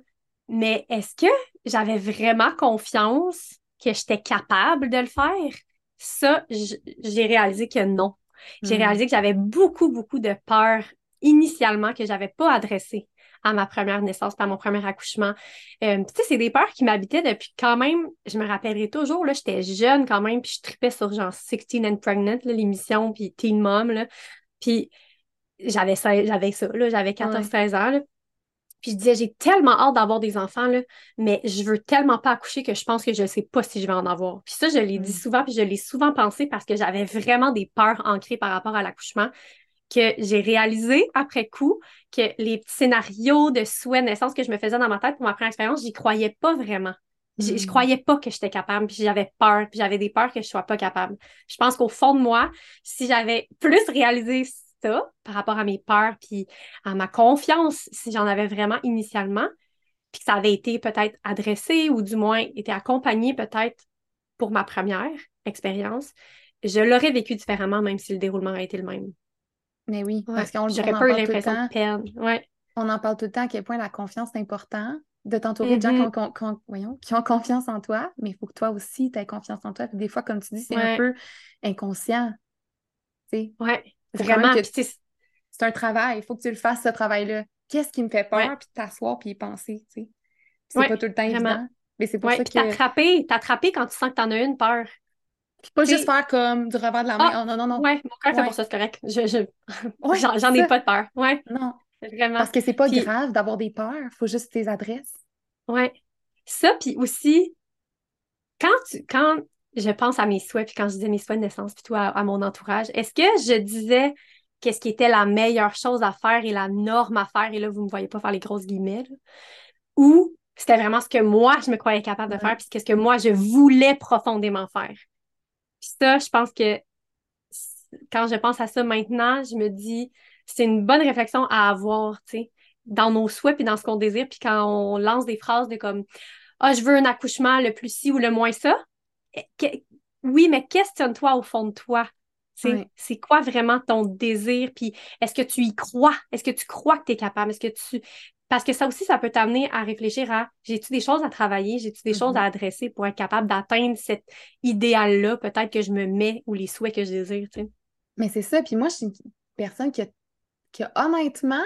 Mais est-ce que j'avais vraiment confiance que j'étais capable de le faire? Ça, j'ai réalisé que non. J'ai hmm. réalisé que j'avais beaucoup, beaucoup de peur initialement que j'avais pas adressé à ma première naissance, à mon premier accouchement. Euh, tu sais, c'est des peurs qui m'habitaient depuis quand même, je me rappellerai toujours, là, j'étais jeune quand même, puis je tripais sur genre 16 and Pregnant, l'émission, puis Teen Mom, là. Puis j'avais ça, j'avais ça, là, j'avais 14-16 ans, là. Puis je disais, j'ai tellement hâte d'avoir des enfants, là, mais je veux tellement pas accoucher que je pense que je ne sais pas si je vais en avoir. Puis ça, je l'ai dit mm. souvent, puis je l'ai souvent pensé parce que j'avais vraiment des peurs ancrées par rapport à l'accouchement que j'ai réalisé après coup que les petits scénarios de souhait naissance que je me faisais dans ma tête pour ma première expérience, j'y croyais pas vraiment. Je, je Mm. croyais pas que j'étais capable, puis j'avais peur, puis j'avais des peurs que je sois pas capable. Je pense qu'au fond de moi, si j'avais plus réalisé ça par rapport à mes peurs, puis à ma confiance, si j'en avais vraiment initialement, puis que ça avait été peut-être adressé ou du moins été accompagné peut-être pour ma première expérience, je l'aurais vécu différemment, même si le déroulement aurait été le même. Mais oui, Ouais. parce qu'on on J'aurais pas eu le l'impression de. Ouais. On en parle tout le temps à quel point la confiance est important, de t'entourer de gens qui Mhm. ont, voyons, qui ont confiance en toi, mais il faut que toi aussi tu aies confiance en toi. Puis des fois, comme tu dis, c'est un peu inconscient. Même Vraiment. c'est un travail, il faut que tu le fasses, ce travail-là. Qu'est-ce qui me fait peur? Puis t'asseoir, puis y penser, C'est pas tout le temps vraiment. évident. Mais c'est pour ça que. t'attraper quand tu sens que t'en as une peur. Puis pas juste faire comme du revers de la main. Ah, Oh non, non, non. Ouais, mon cœur fait pour ça, c'est correct. Je, je... Ouais, J'en ai pas de peur. Ouais, Non. vraiment. Parce que c'est pas Puis- grave d'avoir des peurs, faut juste tes adresses. Ouais. Ça, puis aussi, quand tu, quand je pense à mes souhaits, puis quand je disais mes souhaits de naissance, puis tout à, à mon entourage, est-ce que je disais qu'est-ce qui était la meilleure chose à faire et la norme à faire, et là, vous me voyez pas faire les grosses guillemets, là, ou c'était vraiment ce que moi, je me croyais capable de faire, puis qu'est-ce que moi, je voulais profondément faire? Puis ça, je pense que quand je pense à ça maintenant, je me dis, c'est une bonne réflexion à avoir, tu sais, dans nos souhaits puis dans ce qu'on désire, puis quand on lance des phrases de comme Ah, je veux un accouchement le plus ci ou le moins ça. Eh, oui, mais questionne-toi au fond de toi. C'est quoi vraiment ton désir? Puis est-ce que tu y crois? Est-ce que tu crois que tu es capable? Est-ce que tu. Parce que ça aussi, ça peut t'amener à réfléchir à j'ai-tu des choses à travailler, j'ai-tu des choses Mhm. à adresser pour être capable d'atteindre cet idéal-là, peut-être que je me mets ou les souhaits que je désire, tu sais? Mais c'est ça. Puis moi, je suis une personne qui a, qui a honnêtement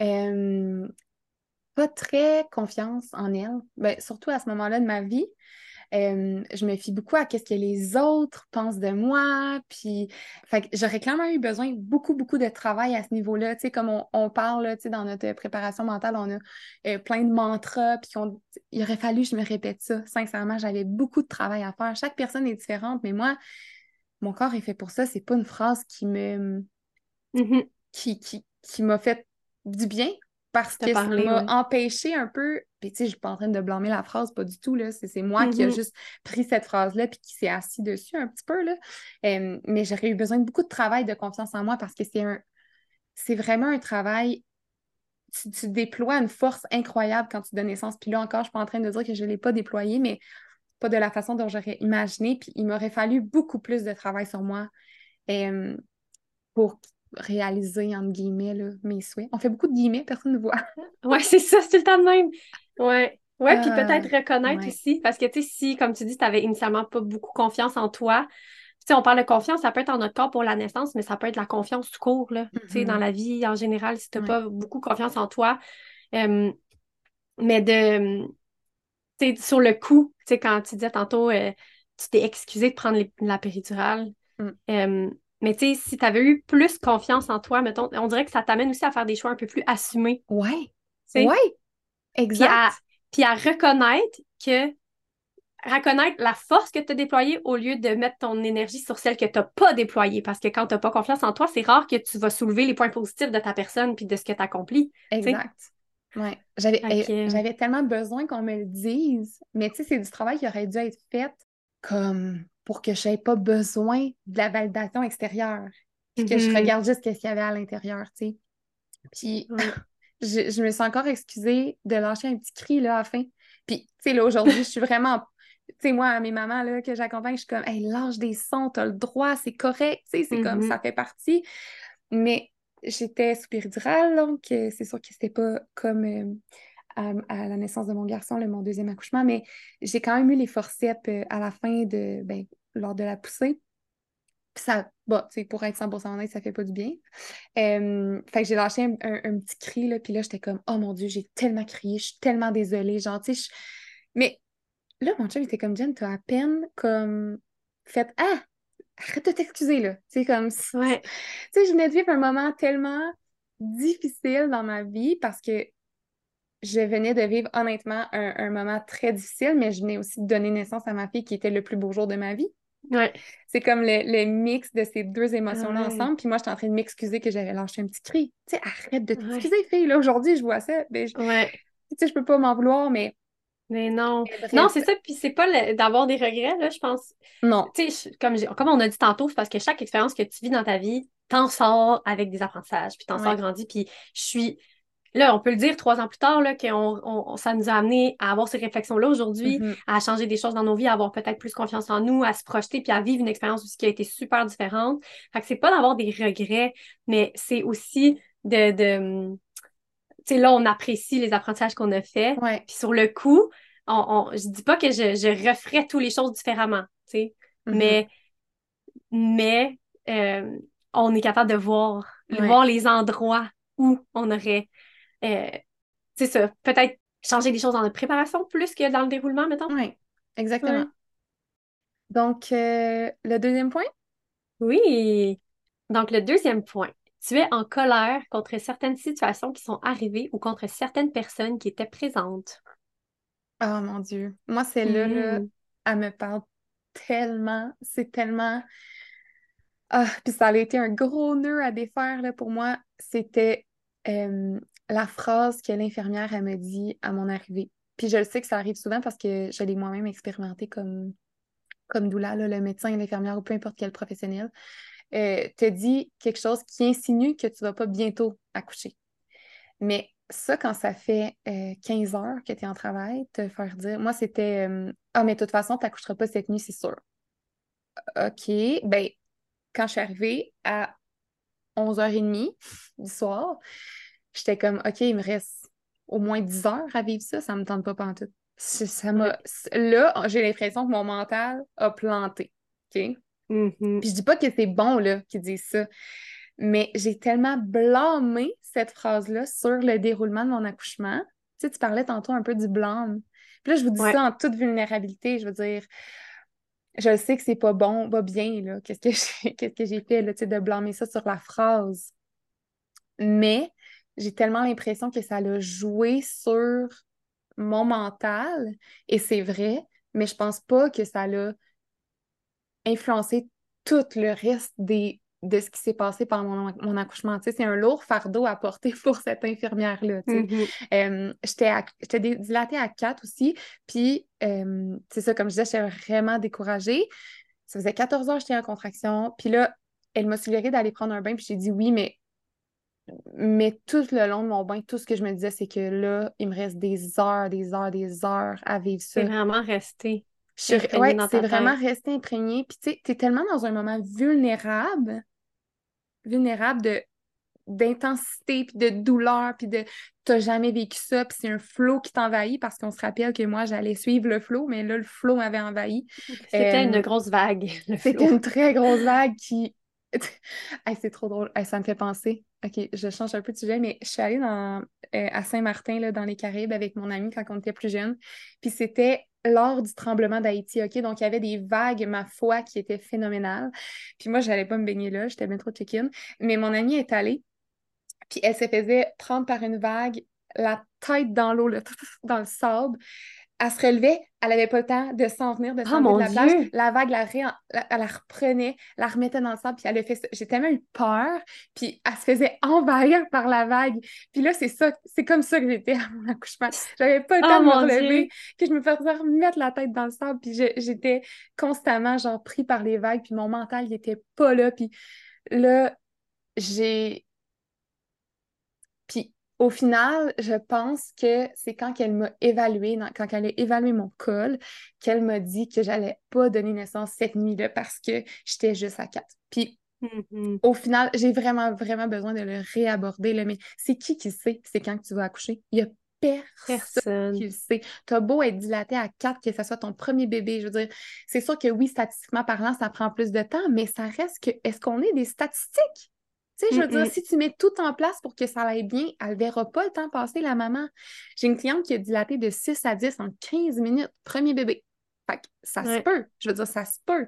euh, pas très confiance en elle. Ben, surtout à ce moment-là de ma vie. Euh, je me fie beaucoup à ce que les autres pensent de moi. Puis, j'aurais clairement eu besoin de beaucoup, beaucoup de travail à ce niveau-là. Tu sais, comme on, on parle, là, tu sais, dans notre préparation mentale, on a euh, plein de mantras. Puis qu'on- il aurait fallu que je me répète ça. Sincèrement, j'avais beaucoup de travail à faire. Chaque personne est différente, mais moi, mon corps est fait pour ça. C'est pas une phrase qui me Mhm. qui, qui, qui m'a fait du bien parce que ça m'a ouais. empêché un peu. Puis, tu sais, je suis pas en train de blâmer la phrase, pas du tout, là. C'est c'est moi qui a Mhm. juste pris cette phrase-là puis qui s'est assis dessus un petit peu, là. Euh, mais j'aurais eu besoin de beaucoup de travail de confiance en moi parce que c'est un. C'est vraiment un travail. Tu, tu déploies une force incroyable quand tu donnes naissance. Puis là encore, je suis pas en train de dire que je l'ai pas déployé, mais pas de la façon dont j'aurais imaginé. Puis il m'aurait fallu beaucoup plus de travail sur moi euh, pour réaliser, entre guillemets, là, mes souhaits. On fait beaucoup de guillemets, personne ne voit. Ouais, c'est ça, c'est tout le temps de même. Ouais. Ouais, puis Euh, peut-être reconnaître ouais. aussi, parce que, tu sais, si, comme tu dis, tu avais initialement pas beaucoup confiance en toi, tu sais, on parle de confiance, ça peut être en notre corps pour la naissance, mais ça peut être la confiance tout court, là, tu sais, dans la vie en général, si tu n'as Ouais. pas beaucoup confiance en toi. Euh, mais de, tu sais, sur le coup, tu sais, quand tu disais tantôt, euh, tu t'es excusé de prendre les- la péridurale, Mm. Mais tu sais, si tu avais eu plus confiance en toi, mettons, on dirait que ça t'amène aussi à faire des choix un peu plus assumés. Ouais, tu sais? ouais, Puis exact. à, puis à reconnaître que reconnaître la force que tu as déployée au lieu de mettre ton énergie sur celle que tu n'as pas déployée. Parce que quand tu n'as pas confiance en toi, c'est rare que tu vas soulever les points positifs de ta personne puis de ce que tu accomplis. Exact. Ouais. J'avais eh, j'avais tellement besoin qu'on me le dise, mais tu sais, c'est du travail qui aurait dû être fait comme pour que je n'aie pas besoin de la validation extérieure. Puis que je Mhm. regarde juste ce qu'il y avait à l'intérieur, tu sais. Puis je, je me suis encore excusée de lâcher un petit cri là à la fin. Puis, tu sais, là, aujourd'hui, je suis vraiment. Tu sais, moi, à mes mamans là, que j'accompagne, je suis comme, hey, lâche des sons, t'as le droit, c'est correct, tu sais, c'est comme Mhm. ça fait partie. Mais j'étais sous péridurale, donc euh, c'est sûr que c'était pas comme euh, à, à la naissance de mon garçon, mon deuxième accouchement, mais j'ai quand même eu les forceps euh, à la fin de, ben, lors de la poussée. Puis ça, tu sais, pour être 100% honnête, ça fait pas du bien. Euh, fait que j'ai lâché un, un- un petit cri, là, puis là, j'étais comme, oh mon Dieu, j'ai tellement crié, je suis tellement désolée, genre, tu sais, mais là, mon chum était comme, Jen, t'as à peine comme fait, ah, arrête de t'excuser, là, tu sais, comme, tu Ouais. sais, je venais de vivre un moment tellement difficile dans ma vie parce que je venais de vivre honnêtement un, un moment très difficile, mais je venais aussi de donner naissance à ma fille qui était le plus beau jour de ma vie. Ouais. C'est comme le, le mix de ces deux émotions-là Ouais. ensemble. Puis moi, j'étais en train de m'excuser que j'avais lâché un petit cri. Tu sais, arrête de Ouais. t'excuser, fille. Là, aujourd'hui, je vois ça. Ben, je- Ouais. tu sais, je peux pas m'en vouloir, mais Mais non. Mais. Non, c'est ça, puis c'est pas le- d'avoir des regrets, là, je pense. Non. Tu sais, je- comme, comme on a dit tantôt, c'est parce que chaque expérience que tu vis dans ta vie, t'en sors avec des apprentissages, puis t'en Ouais. sors grandi, puis je suis... Là, on peut le dire trois ans plus tard, là, que on, on- ça nous a amené à avoir ces réflexions-là aujourd'hui, Mhm. à changer des choses dans nos vies, à avoir peut-être plus confiance en nous, à se projeter, puis à vivre une expérience aussi qui a été super différente. Fait que c'est pas d'avoir des regrets, mais c'est aussi de... de tu sais, là, on apprécie les apprentissages qu'on a faits, Ouais. puis sur le coup, on, on- je dis pas que je, je referais toutes les choses différemment, tu sais, Mhm. mais, mais euh, on est capable de voir, Ouais. voir les endroits où on aurait, euh, c'est ça, peut-être changer des choses dans notre préparation plus que dans le déroulement, mettons. Oui, exactement. Ouais. Donc, euh, le deuxième point? Oui. Donc, le deuxième point. Tu es en colère contre certaines situations qui sont arrivées ou contre certaines personnes qui étaient présentes. Oh mon Dieu. Moi, celle-là, là, Mhm. elle me parle tellement. C'est tellement. Ah, puis ça a été un gros nœud à défaire là, pour moi. C'était euh, la phrase que l'infirmière elle me dit à mon arrivée. Puis je le sais que ça arrive souvent parce que je l'ai moi-même expérimenté comme, doula, le médecin, l'infirmière ou peu importe quel professionnel, euh, te dit quelque chose qui insinue que tu vas pas bientôt accoucher. Mais ça, quand ça fait euh, 15 heures que tu es en travail, te faire dire, moi, c'était euh, Ah, mais de toute façon, tu n'accoucheras pas cette nuit, c'est sûr. OK. Ben, quand je suis arrivée à 11h30 du soir, j'étais comme OK, il me reste au moins 10 heures à vivre ça, ça me tente pas pantoute. Ça m'a... Là, j'ai l'impression que mon mental a planté. OK? Mhm. Puis je dis pas que c'est bon, là, qu'ils disent ça, mais j'ai tellement blâmé cette phrase-là sur le déroulement de mon accouchement. Tu sais, tu parlais tantôt un peu du blâme. Puis là, je vous dis Ouais. ça en toute vulnérabilité. Je veux dire, je sais que c'est pas bon, pas bien, là, qu'est-ce que j'ai, qu'est-ce que j'ai fait, là, tu sais, de blâmer ça sur la phrase. Mais j'ai tellement l'impression que ça l'a joué sur mon mental, et c'est vrai, mais je pense pas que ça l'a influencé tout le reste des, de ce qui s'est passé pendant mon, mon accouchement. Tu sais, c'est un lourd fardeau à porter pour cette infirmière-là. tu sais. Mhm. Euh, j'étais dilatée à 4 aussi. Puis, euh, c'est ça, comme je disais, j'étais vraiment découragée. Ça faisait 14 heures que j'étais en contraction. Puis là, elle m'a suggéré d'aller prendre un bain. Puis j'ai dit oui, mais, mais tout le long de mon bain, tout ce que je me disais, c'est que là, il me reste des heures, des heures, des heures à vivre ça. C'est vraiment resté. Je dans c'est vraiment resté imprégné. Puis tu sais, t'es tellement dans un moment vulnérable, vulnérable de d'intensité, puis de douleur, puis de t'as jamais vécu ça, puis c'est un flot qui t'envahit parce qu'on se rappelle que moi, j'allais suivre le flot, mais là, le flot m'avait envahi. C'était Euh, une grosse vague, le C'était une très grosse vague qui... Hey, c'est trop drôle. Hey, ça me fait penser. OK, je change un peu de sujet, mais je suis allée dans, euh, à Saint-Martin, dans les Caraïbes, avec mon ami quand on était plus jeune. Puis c'était lors du tremblement d'Haïti, OK? Donc, il y avait des vagues, ma foi, qui étaient phénoménales. Puis moi, j'allais pas me baigner là, j'étais bien trop check-in. Mais mon amie est allée, puis elle se faisait prendre par une vague, la tête dans l'eau, dans le sable. Elle se relevait, elle avait pas le temps de s'en venir, de Oh, s'en venir de la plage. La vague, la, ré- la- elle la reprenait, la remettait dans le sable, puis elle a fait ça. J'ai tellement eu peur, puis elle se faisait envahir par la vague. Puis là, c'est ça, c'est comme ça que j'étais à mon accouchement. J'avais pas le Oh, temps de me relever, que je me faisais remettre la tête dans le sable, puis j'étais constamment, genre, pris par les vagues, puis mon mental, il était pas là, puis là, j'ai... Puis au final, je pense que c'est quand qu'elle m'a évalué, quand elle a évalué mon col, qu'elle m'a dit que j'allais pas donner naissance cette nuit-là parce que j'étais juste à 4. Puis Mhm. au final, j'ai vraiment, vraiment besoin de le réaborder, là, mais c'est qui qui sait c'est quand que tu vas accoucher? Il y a personne Personne. qui le sait. T'as beau être dilaté à 4, que ce soit ton premier bébé, je veux dire, c'est sûr que oui, statistiquement parlant, ça prend plus de temps, mais ça reste que, est-ce qu'on est des statistiques? Tu sais, je veux dire, si tu mets tout en place pour que ça aille bien, elle verra pas le temps passer, la maman. J'ai une cliente qui a dilaté de 6 à 10 en 15 minutes, premier bébé. Fait que ça se peut. Je veux dire, ça se peut.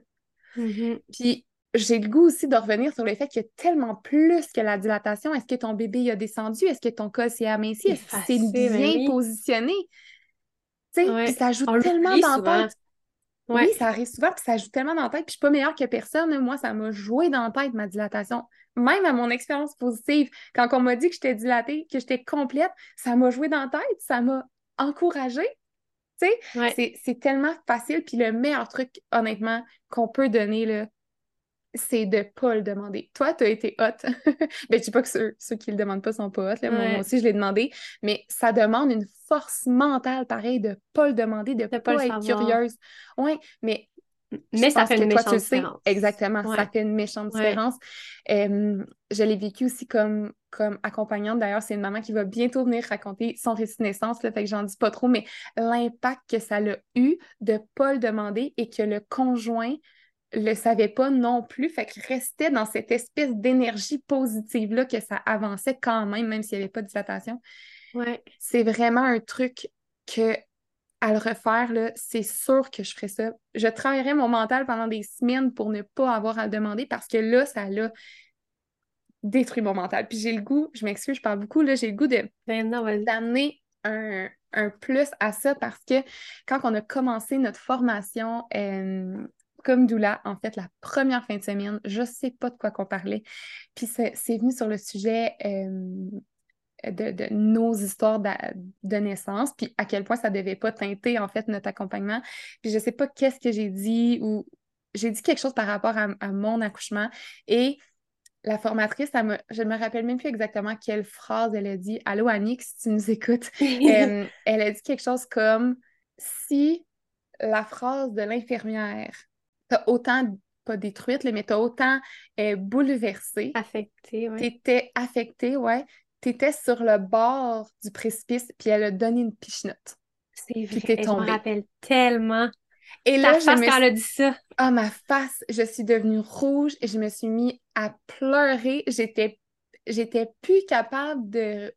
Mhm. Puis j'ai le goût aussi de revenir sur le fait qu'il y a tellement plus que la dilatation. Est-ce que ton bébé a descendu? Est-ce que ton col s'est aminci? Est-ce que c'est ben bien oui. positionné? Tu sais, Ouais. ça joue On tellement dans souvent. Ouais. Oui, ça arrive souvent, puis ça joue tellement dans la tête. Puis je suis pas meilleure que personne. Moi, ça m'a joué dans la tête, ma dilatation. Même à mon expérience positive, quand on m'a dit que j'étais dilatée, que j'étais complète, ça m'a joué dans la tête, ça m'a encouragée. Tu sais, c'est tellement facile. Puis le meilleur truc, honnêtement, qu'on peut donner, là, c'est de pas le demander. Toi, tu as été hot. ben, je dis pas que ceux, ceux qui le demandent pas sont pas hot. Moi, aussi, je l'ai demandé. Mais ça demande une force mentale, pareil, de pas le demander, de, pas, être curieuse. Oui, mais mais ça fait une méchante différence. exactement, ça fait une méchante différence. je l'ai vécu aussi comme, comme accompagnante. D'ailleurs, c'est une maman qui va bientôt venir raconter son récit de naissance, là, fait que j'en dis pas trop, mais l'impact que ça l'a eu de ne pas le demander et que le conjoint le savait pas non plus, fait qu'il restait dans cette espèce d'énergie positive-là que ça avançait quand même, même s'il n'y avait pas de dilatation. Ouais. C'est vraiment un truc que à le refaire, c'est sûr que je ferais ça. Je travaillerais mon mental pendant des semaines pour ne pas avoir à le demander parce que là, ça l'a détruit mon mental. Puis j'ai le goût, je m'excuse, je parle beaucoup, là, j'ai le goût de ben d'amener un, plus à ça parce que quand on a commencé notre formation euh, comme doula, en fait, la première fin de semaine, je ne sais pas de quoi qu'on parlait. Puis c'est venu sur le sujet euh, de, nos histoires de, naissance, puis à quel point ça devait pas teinter, en fait, notre accompagnement. Puis je sais pas qu'est-ce que j'ai dit ou j'ai dit quelque chose par rapport à, mon accouchement et la formatrice, elle je ne me rappelle même plus exactement quelle phrase elle a dit. Allô, Annick, si tu nous écoutes. Euh, elle a dit quelque chose comme si la phrase de l'infirmière t'a autant, pas détruite, mais t'as autant euh, bouleversée. Affectée, oui. T'étais affectée, ouais tu sur le bord du précipice, puis elle a donné une pichenote. C'est vrai, je me rappelle tellement. Et là, face quand elle a dit ça. Ah, ma face, je suis devenue rouge et je me suis mis à pleurer. J'étais, j'étais plus capable de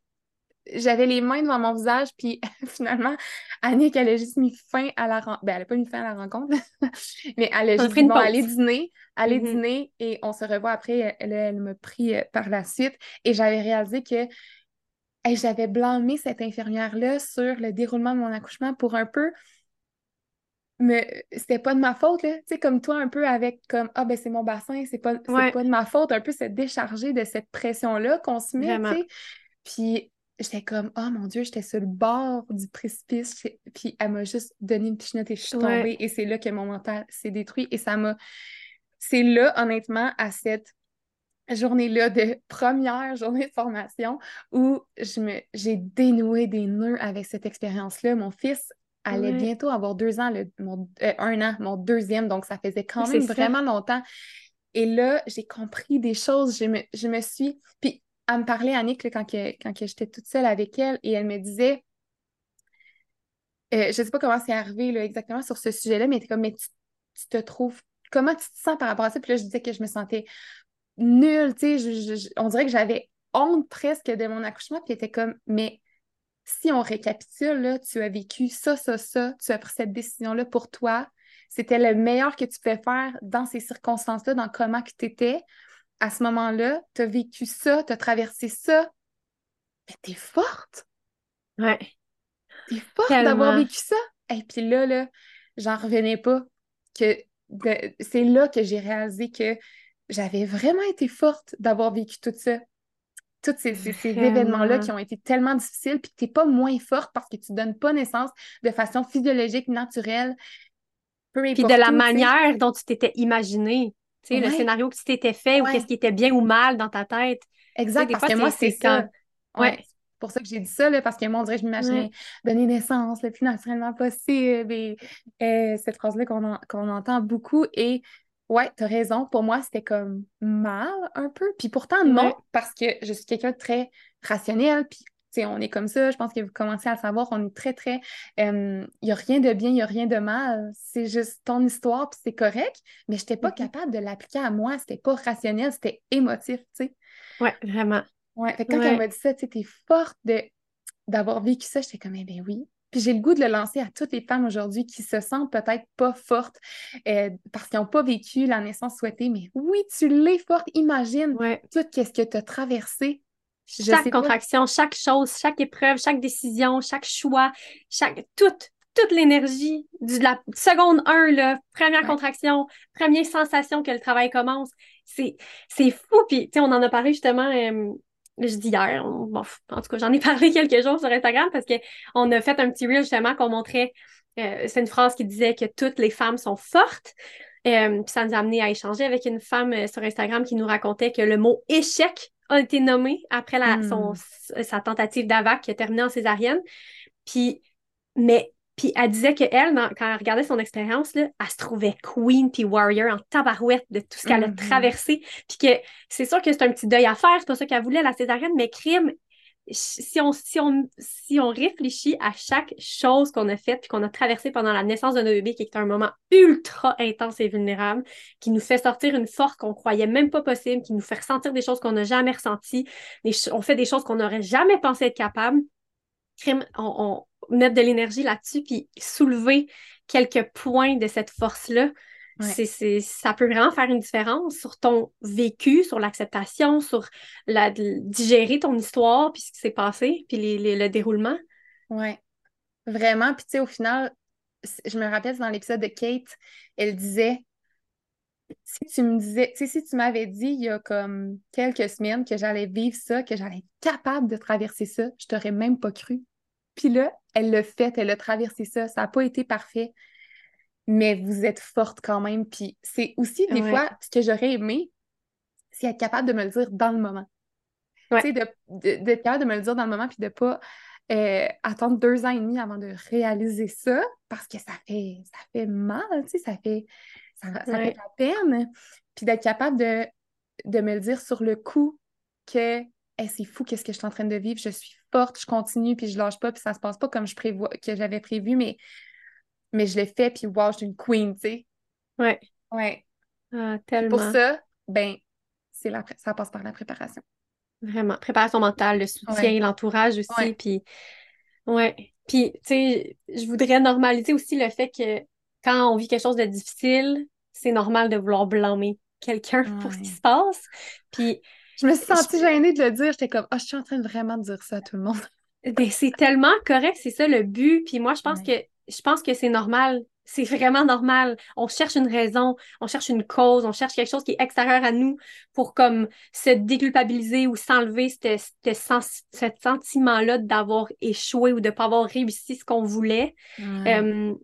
j'avais les mains devant mon visage, puis finalement, Annick, elle a juste mis fin à la rencontre. Ben, elle n'a pas mis fin à la rencontre, mais elle a juste dit, bon, allez dîner, allez mm-hmm. dîner, et on se revoit après. Elle, elle m'a pris euh, par la suite, et j'avais réalisé que j'avais blâmé cette infirmière-là sur le déroulement de mon accouchement pour un peu mais c'était pas de ma faute, là. Tu sais, comme toi, un peu avec comme Ah, ben c'est mon bassin, c'est pas, pas de ma faute, un peu se décharger de cette pression-là qu'on se met, tu sais. Puis j'étais comme, oh mon Dieu, j'étais sur le bord du précipice. Puis elle m'a juste donné une petite note et je suis tombée. Et c'est là que mon mental s'est détruit. Et ça m'a. C'est là, honnêtement, à cette journée-là de première journée de formation où je me j'ai dénoué des nœuds avec cette expérience-là. Mon fils allait bientôt avoir deux ans, le, mon, euh, un an, mon deuxième, donc ça faisait quand même vraiment longtemps. Et là, j'ai compris des choses. Je me, je me suis. Puis elle me parlait, Annick, quand, quand j'étais toute seule avec elle, et elle me disait, euh, je ne sais pas comment c'est arrivé là, exactement sur ce sujet-là, mais était comme, mais tu, te trouves, comment tu te sens par rapport à ça? Puis là, je disais que je me sentais nulle, tu sais, on dirait que j'avais honte presque de mon accouchement, puis elle était comme, mais si on récapitule, là, tu as vécu ça, ça, ça, tu as pris cette décision-là pour toi, c'était le meilleur que tu pouvais faire dans ces circonstances-là, dans comment tu étais à ce moment-là, tu as vécu ça, tu as traversé ça, mais t'es forte. Ouais. T'es forte d'avoir vécu ça. Et puis là, là, j'en revenais pas. que C'est là que j'ai réalisé que j'avais vraiment été forte d'avoir vécu tout ça. Tous ces, événements-là qui ont été tellement difficiles, puis que tu n'es pas moins forte parce que tu ne donnes pas naissance de façon physiologique, naturelle. Peu puis de la manière dont tu t'étais imaginée le scénario que tu t'étais fait ou qu'est-ce qui était bien ou mal dans ta tête. Exact, parce que moi, c'est ça. Ouais. C'est pour ça que j'ai dit ça, là, parce que moi, on dirait que je m'imaginais donner naissance le plus naturellement possible. Et, euh, cette phrase-là qu'on entend beaucoup. Et ouais, t'as raison. Pour moi, c'était comme mal un peu. Puis pourtant, non, parce que je suis quelqu'un de très rationnel. Puis on est comme ça, je pense que vous commencez à le savoir, on est très, très... Il n'y a rien de bien, il n'y a rien de mal, c'est juste ton histoire, puis c'est correct, mais je n'étais pas capable de l'appliquer à moi, c'était pas rationnel, c'était émotif, tu sais. Ouais, vraiment. Ouais, fait quand elle m'a dit ça, tu es forte d'avoir vécu ça, j'étais comme, eh bien oui. Puis j'ai le goût de le lancer à toutes les femmes aujourd'hui qui se sentent peut-être pas fortes euh, parce qu'elles n'ont pas vécu la naissance souhaitée, mais oui, tu l'es forte. Imagine tout ce que tu as traversé chaque contraction, chaque chose, chaque épreuve, chaque décision, chaque choix, chaque toute, toute l'énergie de la seconde 1, là, première contraction, première sensation que le travail commence. C'est, fou. Puis, tu sais, on en a parlé justement euh, je dis hier, bon, en tout cas, j'en ai parlé quelques jours sur Instagram parce qu'on a fait un petit reel justement qu'on montrait, euh, c'est une phrase qui disait que toutes les femmes sont fortes. Euh, puis ça nous a amené à échanger avec une femme euh, sur Instagram qui nous racontait que le mot échec a été nommé après la, son, Hmm. sa tentative d'AVAC qui a terminé en césarienne. Puis, mais, puis elle disait qu'elle, quand elle regardait son expérience, là, elle se trouvait queen puis warrior en tabarouette de tout ce qu'elle a Mhm. traversé. Puis que c'est sûr que c'est un petit deuil à faire, c'est pas ça qu'elle voulait, la césarienne, mais crime, si on, si on, si on réfléchit à chaque chose qu'on a faite puis qu'on a traversé pendant la naissance de notre bébé, qui est un moment ultra intense et vulnérable, qui nous fait sortir une force qu'on croyait même pas possible, qui nous fait ressentir des choses qu'on n'a jamais ressenties, des on fait des choses qu'on n'aurait jamais pensé être capable, on, on mettre de l'énergie là-dessus puis soulever quelques points de cette force-là. Ouais. C'est, c'est- ça peut vraiment faire une différence sur ton vécu, sur l'acceptation, sur la, digérer ton histoire, puis ce qui s'est passé, puis les- les- le déroulement. Ouais. Vraiment. Puis, tu sais, au final, je me rappelle dans l'épisode de Kate, elle disait si tu me disais, tu sais, si tu m'avais dit il y a comme quelques semaines que j'allais vivre ça, que j'allais être capable de traverser ça, je t'aurais même pas cru. Puis là, elle l'a fait, elle a traversé ça. Ça n'a pas été parfait, mais vous êtes forte quand même. Puis c'est aussi des Ouais. fois ce que j'aurais aimé, c'est être capable de me le dire dans le moment. Ouais. Tu sais, de, de- d'être capable de me le dire dans le moment, puis de pas euh, attendre deux ans et demi avant de réaliser ça, parce que ça fait, ça fait mal, tu sais, ça fait, ça, ça Ouais. fait la peine. Puis d'être capable de, de me le dire sur le coup que Hey, c'est fou qu'est-ce que je suis en train de vivre, je suis forte, je continue, puis je lâche pas, puis ça se passe pas comme je prévois, que j'avais prévu, mais, mais je l'ai fait, puis wow, je suis une queen, tu sais. Ouais. Ouais. Ah, tellement. pour ça, ben, c'est la, ça passe par la préparation. Vraiment. Préparation mentale, le soutien, Ouais. l'entourage aussi. Ouais. Puis, ouais. Puis, tu sais, je voudrais normaliser aussi le fait que quand on vit quelque chose de difficile, c'est normal de vouloir blâmer quelqu'un pour ce qui Ouais. se passe. Puis, Je me suis sentie Je- gênée de le dire. J'étais comme, ah, je suis en train de vraiment dire ça à tout le monde. ben, c'est tellement correct, c'est ça le but. Puis moi, je pense que je pense que c'est normal. C'est vraiment normal. On cherche une raison, on cherche une cause, on cherche quelque chose qui est extérieur à nous pour comme se déculpabiliser ou s'enlever ce sentiment-là d'avoir échoué ou de ne pas avoir réussi ce qu'on voulait. Euh,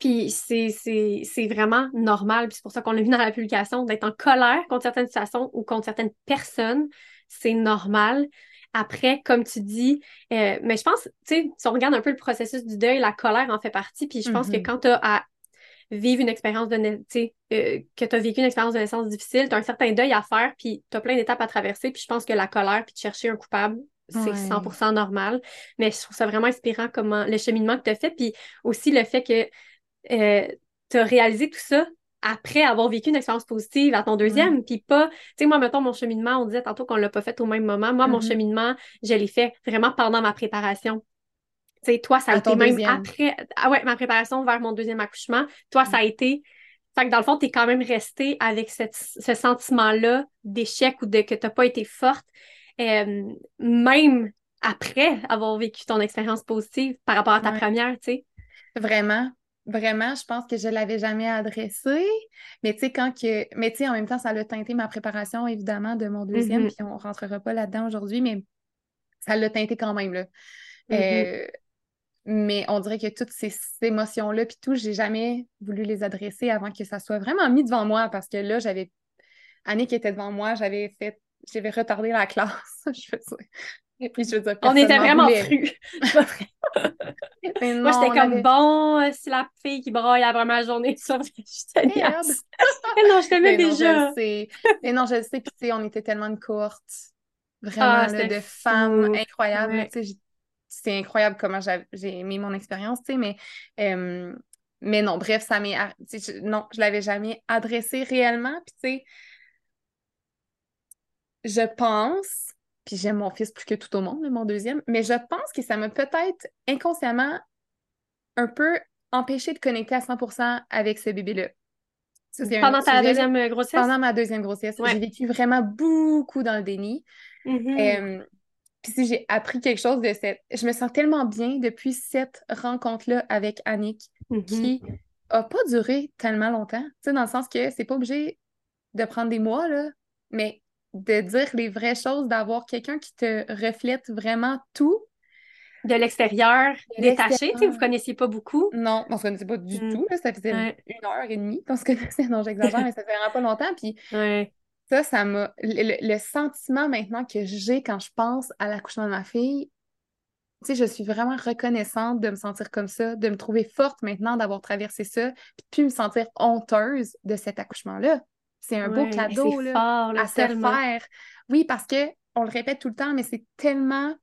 puis c'est, c'est, c'est vraiment normal. Puis c'est pour ça qu'on l'a vu dans la publication, d'être en colère contre certaines situations ou contre certaines personnes. C'est normal. Après, comme tu dis, euh, mais je pense, tu sais, si on regarde un peu le processus du deuil, la colère en fait partie. Puis je pense que Mhm. quand tu as à vivre une expérience de na- tu sais, euh, que tu as vécu une expérience de naissance difficile, tu as un certain deuil à faire, puis tu as plein d'étapes à traverser. Puis je pense que la colère, puis de chercher un coupable, c'est Ouais. 100% normal. Mais je trouve ça vraiment inspirant comment le cheminement que tu as fait, puis aussi le fait que tu as réalisé tout ça après avoir vécu une expérience positive à ton deuxième, puis pas, tu sais, moi, mettons, mon cheminement, on disait tantôt qu'on l'a pas fait au même moment. Moi, mon Mhm. cheminement, je l'ai fait vraiment pendant ma préparation. Tu sais, toi, ça a À été même deuxième. après, ah ouais, ma préparation vers mon deuxième accouchement. Toi, ça a été, fait que dans le fond, tu es quand même resté avec cette- ce sentiment-là d'échec ou de que tu n'as pas été forte, euh, même après avoir vécu ton expérience positive par rapport à ta Ouais. première, tu sais. Vraiment, vraiment, je pense que je l'avais jamais adressé. Mais tu sais, quand que. Mais tu sais, en même temps, ça a teinté ma préparation, évidemment, de mon deuxième, Mhm. puis on rentrera pas là-dedans aujourd'hui, mais ça l'a teinté quand même, là. Mhm. Euh, mais on dirait que toutes ces, ces émotions-là, puis tout, j'ai jamais voulu les adresser avant que ça soit vraiment mis devant moi, parce que là, j'avais. Annick était devant moi, j'avais fait. J'avais retardé la classe, je veux dire. Et puis, je veux dire, On était m'en vraiment. Mais Moi, j'étais comme avait- bon, euh, c'est la fille qui braille la première journée. Ça, j'étais non, je t'aimais Mais non, je déjà. Mais non, je le sais. Puis, tu sais, on était tellement une cohorte, vraiment, Ah, là, c'était de fou. femmes incroyables. là, Ouais. tu sais, j'ai- c'est incroyable comment j'ai aimé mon expérience, tu sais, mais, euh, mais non, bref, ça m'est... je- Non, je l'avais jamais adressé réellement. Puis, tu sais, je pense, puis j'aime mon fils plus que tout au monde, mon deuxième, mais je pense que ça m'a peut-être inconsciemment un peu empêché de connecter à 100% avec ce bébé-là. Ça, Pendant ta sujet, deuxième euh, grossesse? Pendant ma deuxième grossesse, Ouais. j'ai vécu vraiment beaucoup dans le déni. Mhm. Euh, puis si j'ai appris quelque chose de cette... Je me sens tellement bien depuis cette rencontre-là avec Annick, Mhm. qui a pas duré tellement longtemps. Tu sais, dans le sens que c'est pas obligé de prendre des mois, là, mais de dire les vraies choses, d'avoir quelqu'un qui te reflète vraiment tout. De l'extérieur, détaché, tu sais, vous connaissiez pas beaucoup. Non, on se connaissait pas du Mm. tout. Là. Ça faisait Ouais. une heure et demie qu'on se connaissait. Non, j'exagère, mais ça fait vraiment pas longtemps. Puis Ouais. ça, ça m'a. Le, le- le sentiment maintenant que j'ai quand je pense à l'accouchement de ma fille, tu sais, je suis vraiment reconnaissante de me sentir comme ça, de me trouver forte maintenant d'avoir traversé ça, puis de plus me sentir honteuse de cet accouchement-là. C'est un beau cadeau, là, fort, là, à se faire. Oui, parce que on le répète tout le temps, mais c'est tellement.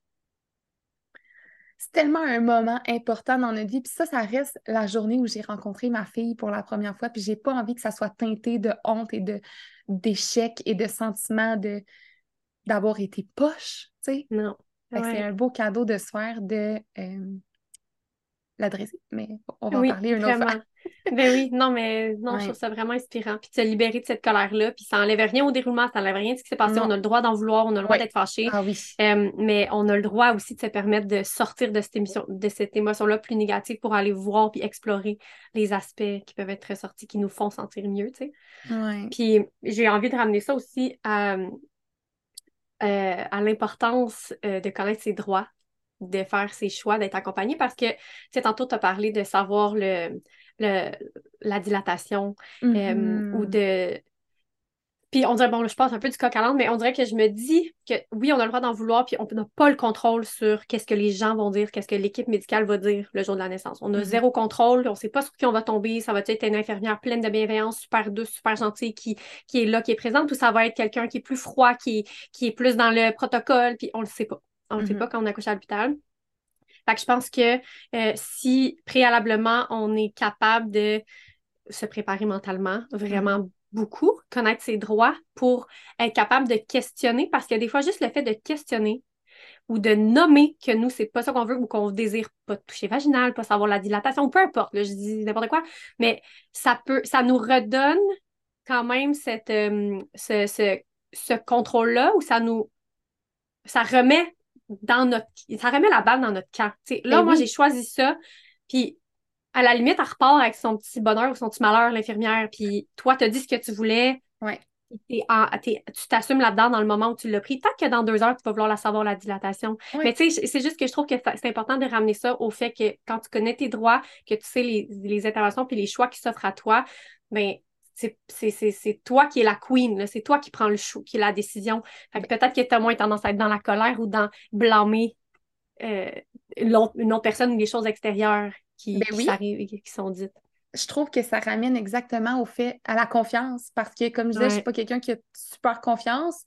C'est tellement un moment important dans notre vie. Puis ça, ça reste la journée où j'ai rencontré ma fille pour la première fois. Puis j'ai pas envie que ça soit teinté de honte et de d'échec et de sentiments de d'avoir été poche, tu sais. Non. C'est un beau cadeau de se faire de euh, l'adresser. Mais on va en Oui, parler une autre fois. Ben oui, non, mais non, je trouve ça vraiment inspirant. Puis de se libérer de cette colère-là, puis ça enlève rien au déroulement, ça enlève rien de ce qui s'est passé. Non. On a le droit d'en vouloir, on a le droit Ouais. d'être fâché. Ah oui. Euh, mais on a le droit aussi de se permettre de sortir de cette émission, de cette émotion-là plus négative pour aller voir puis explorer les aspects qui peuvent être ressortis, qui nous font sentir mieux, tu sais. Ouais. Puis j'ai envie de ramener ça aussi à, euh, à l'importance euh, de connaître ses droits, de faire ses choix, d'être accompagné parce que, tu sais, tantôt, tu as parlé de savoir le, le, la dilatation euh, ou de. Puis on dirait, bon, je passe un peu du coq à l'âne, mais on dirait que je me dis que oui, on a le droit d'en vouloir, puis on n'a pas le contrôle sur qu'est-ce que les gens vont dire, qu'est-ce que l'équipe médicale va dire le jour de la naissance. On a Mhm. zéro contrôle, on ne sait pas sur qui on va tomber. Ça va être une infirmière pleine de bienveillance, super douce, super gentille, qui, qui est là, qui est présente, ou ça va être quelqu'un qui est plus froid, qui, qui est plus dans le protocole, puis on le sait pas. On le sait Mhm. pas quand on accouche à l'hôpital. Fait que je pense que euh, si préalablement on est capable de se préparer mentalement vraiment beaucoup, connaître ses droits pour être capable de questionner, parce que des fois, juste le fait de questionner ou de nommer que nous, c'est pas ça qu'on veut ou qu'on désire pas toucher vaginal, pas savoir la dilatation, peu importe, là, je dis n'importe quoi, mais ça peut, ça nous redonne quand même cette, euh, ce, ce, ce contrôle-là où ça nous, ça remet dans notre, ça remet la balle dans notre camp. Là, Ben moi, oui. j'ai choisi ça, puis à la limite, elle repart avec son petit bonheur ou son petit malheur, l'infirmière, puis toi, t'as dit ce que tu voulais, Ouais. t'es en- t'es- tu t'assumes là-dedans dans le moment où tu l'as pris. Tant que dans deux heures, tu vas vouloir la savoir, la dilatation. Mais tu sais, c'est juste que je trouve que c'est important de ramener ça au fait que quand tu connais tes droits, que tu sais les, les interventions puis les choix qui s'offrent à toi, ben c'est toi qui es la queen, c'est toi qui prends le chou, qui est la décision. Que peut-être que tu as moins tendance à être dans la colère ou dans blâmer euh, une autre personne ou les choses extérieures qui, Ben qui oui. sont dites. je trouve que ça ramène exactement au fait, à la confiance. Parce que, comme je disais, je Ouais. suis pas quelqu'un qui a super confiance.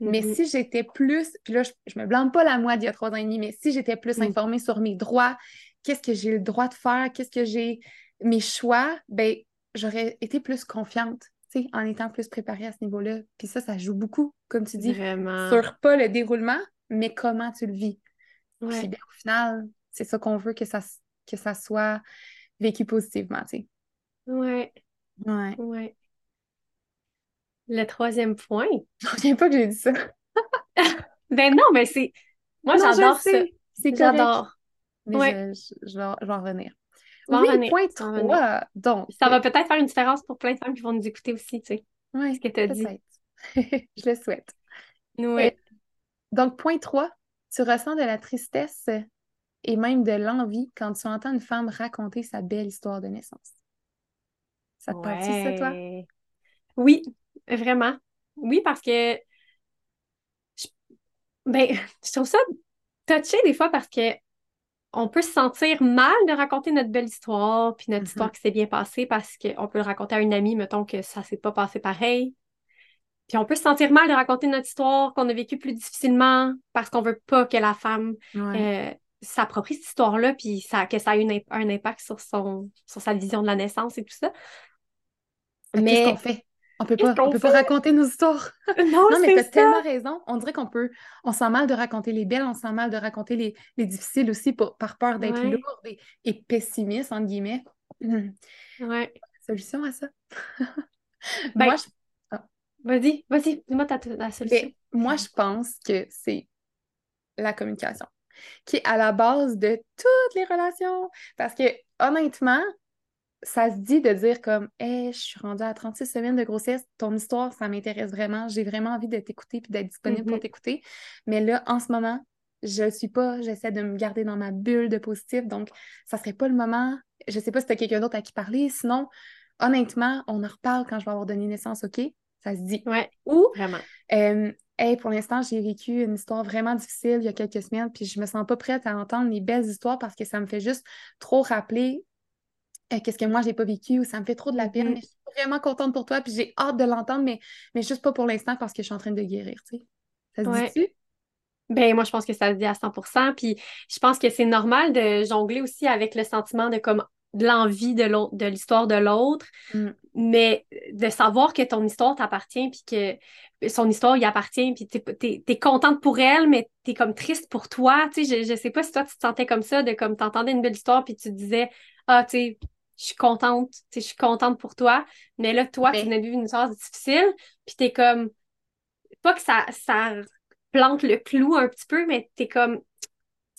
Mais Mhm. si j'étais plus, puis là, je, je me blâme pas la moi d'il y a trois ans et demi, mais si j'étais plus Mm. informée sur mes droits, qu'est-ce que j'ai le droit de faire, qu'est-ce que j'ai, mes choix, ben, j'aurais été plus confiante, tu sais, en étant plus préparée à ce niveau-là. Puis ça, ça joue beaucoup, comme tu dis, Vraiment. sur pas le déroulement, mais comment tu le vis. Ouais. Puis ben, au final, c'est ça qu'on veut que ça, que ça soit vécu positivement, tu sais. Ouais, Ouais. ouais. Le troisième point. Je reviens pas que j'ai dit ça. Ben non, mais c'est. Moi, j'adore ça. C'est. J'adore. Mais Ouais. je, je- je vais, je vais en revenir. Tu oui, point tu vas en revenir. 3. Donc, Ça va peut-être faire une différence pour plein de femmes qui vont nous écouter aussi, tu sais. ouais, ce que t'as dit. je le souhaite. Ouais. Donc, point 3, tu ressens de la tristesse et même de l'envie quand tu entends une femme raconter sa belle histoire de naissance. Ça te parle-tu, ça, toi? Oui, vraiment. Oui, parce que je... ben, je trouve ça touché des fois parce que on peut se sentir mal de raconter notre belle histoire, puis notre Mhm. histoire qui s'est bien passée parce qu'on peut le raconter à une amie, mettons que ça s'est pas passé pareil. Puis on peut se sentir mal de raconter notre histoire qu'on a vécue plus difficilement parce qu'on veut pas que la femme Ouais. euh, s'approprie cette histoire-là, puis ça, que ça ait une un impact sur son, sur sa vision de la naissance et tout ça. Mais- Qu'est-ce qu'on fait? On peut pas, on peut pas raconter nos histoires. Non, Non, mais t'as ça. tellement raison. On dirait qu'on peut, on sent mal de raconter les belles, on sent mal de raconter les, les difficiles aussi pour- par peur d'être Ouais. lourde et, et pessimiste, entre guillemets. Ouais. Solution à ça? Ben, Moi, je Vas-y, vas-y, dis-moi ta, ta solution. Mais moi, je pense que c'est la communication qui est à la base de toutes les relations. Parce que, honnêtement, ça se dit de dire comme Hey, je suis rendue à 36 semaines de grossesse, ton histoire, ça m'intéresse vraiment, j'ai vraiment envie de t'écouter puis d'être disponible pour Mhm. t'écouter. Mais là, en ce moment, je le suis pas, j'essaie de me garder dans ma bulle de positif, donc ça serait pas le moment. Je sais pas si tu as quelqu'un d'autre à qui parler, sinon, honnêtement, on en reparle quand je vais avoir donné naissance, OK? Ça se dit. Ouais, Ou, vraiment. euh, hey, pour l'instant, j'ai vécu une histoire vraiment difficile il y a quelques semaines, puis je me sens pas prête à entendre les belles histoires parce que ça me fait juste trop rappeler euh, qu'est-ce que moi j'ai pas vécu ou ça me fait trop de la peine. Mhm. Mais je suis vraiment contente pour toi, puis j'ai hâte de l'entendre, mais, mais juste pas pour l'instant parce que je suis en train de guérir, tu sais. Ça se Ouais. dit-tu? Ben, moi, je pense que ça se dit à 100%. Puis je pense que c'est normal de jongler aussi avec le sentiment de comme de l'envie de l'histoire de l'autre, Mm. mais de savoir que ton histoire t'appartient, puis que son histoire y appartient, puis t'es, t'es contente pour elle, mais t'es comme triste pour toi. Tu sais, je, je sais pas si toi, tu te sentais comme ça, de comme t'entendais une belle histoire, puis tu te disais, ah, tu sais, je suis contente, tu sais, je suis contente pour toi. Mais là, toi, tu Mais- venais de vivre une histoire difficile, puis t'es comme, pas que ça, ça plante le clou un petit peu, mais t'es comme,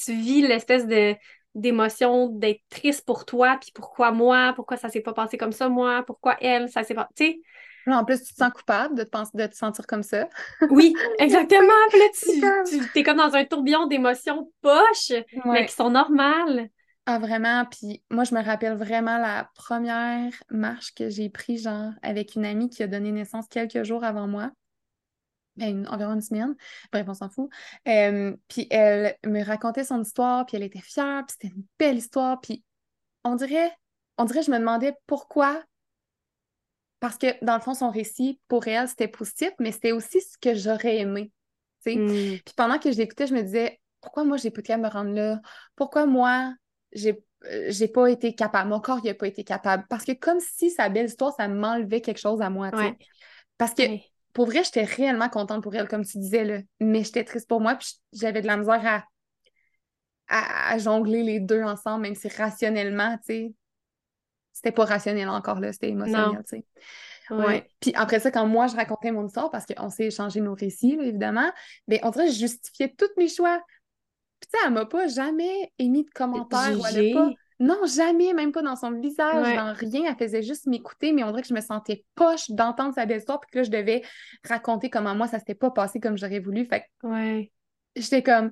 tu vis l'espèce de d'émotion d'être triste pour toi, puis pourquoi moi, pourquoi ça s'est pas passé comme ça, moi, pourquoi elle, ça s'est pas, tu sais, Là, en plus, tu te sens coupable de te, penser, de te sentir comme ça. oui, exactement, puis là, tu, tu t'es comme dans un tourbillon d'émotions poches, mais qui sont normales. Ah, vraiment. Puis moi, je me rappelle vraiment la première marche que j'ai prise, genre, avec une amie qui a donné naissance quelques jours avant moi. Ben, une- environ une semaine. Bref, on s'en fout. Euh, puis elle me racontait son histoire, puis elle était fière, puis c'était une belle histoire. Puis on dirait, on dirait, je me demandais pourquoi. Parce que dans le fond, son récit, pour elle, c'était positif, mais c'était aussi ce que j'aurais aimé. tu sais. Mm. Puis pendant que je l'écoutais, je me disais, pourquoi moi, j'ai pas de me rendre là? Pourquoi moi, j'ai euh, j'ai pas été capable? Mon corps, il a pas été capable. Parce que comme si sa belle histoire, ça m'enlevait quelque chose à moi. Ouais. Parce que Ouais. pour vrai, j'étais réellement contente pour elle, comme tu disais, là. Mais j'étais triste pour moi, puis j'avais de la misère à, à, à jongler les deux ensemble, même si rationnellement, tu sais, c'était pas rationnel encore, là, c'était émotionnel, tu sais. Ouais. Ouais. Puis après ça, quand moi, je racontais mon histoire, parce qu'on s'est échangé nos récits, là, évidemment, ben, on dirait que je justifiais tous mes choix. Puis tu sais, elle m'a pas jamais émis de commentaires ou elle pas... Non, jamais, même pas dans son visage, Ouais. dans rien. Elle faisait juste m'écouter, mais on dirait que je me sentais poche d'entendre sa belle histoire, puis que là, je devais raconter comment moi, ça s'était pas passé comme j'aurais voulu. Fait que Ouais. j'étais comme,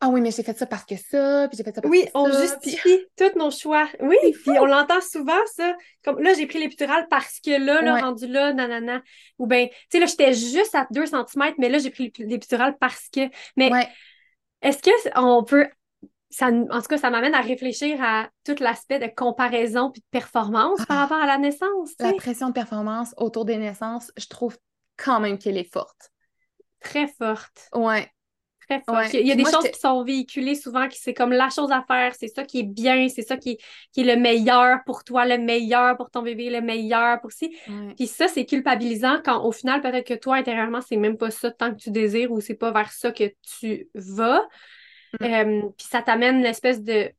ah oui, mais j'ai fait ça parce que ça, puis j'ai fait ça parce Oui, que on ça. Puis justifie tous nos choix. Oui, puis on l'entend souvent, ça. Comme là, j'ai pris l'épidural parce que là, là, Ouais. rendu là, nanana. Ou bien, tu sais, là, j'étais juste à 2 cm, mais là, j'ai pris l'ép- l'épidural parce que. Mais ouais, est-ce que on peut. Ça, en tout cas, ça m'amène à réfléchir à tout l'aspect de comparaison puis de performance par Ah. rapport à la naissance, la pression de performance autour des naissances, je trouve quand même qu'elle est forte. Très forte. Ouais, Ouais. Il y a, des moi, choses qui sont véhiculées souvent, qui c'est comme la chose à faire, c'est ça qui est bien, c'est ça qui est, qui est le meilleur pour toi, le meilleur pour ton bébé, le meilleur pour si. ouais. Puis ça, c'est culpabilisant quand au final, peut-être que toi, intérieurement, c'est même pas ça tant que tu désires ou c'est pas vers ça que tu vas. Mm. Euh, puis ça t'amène l'espèce de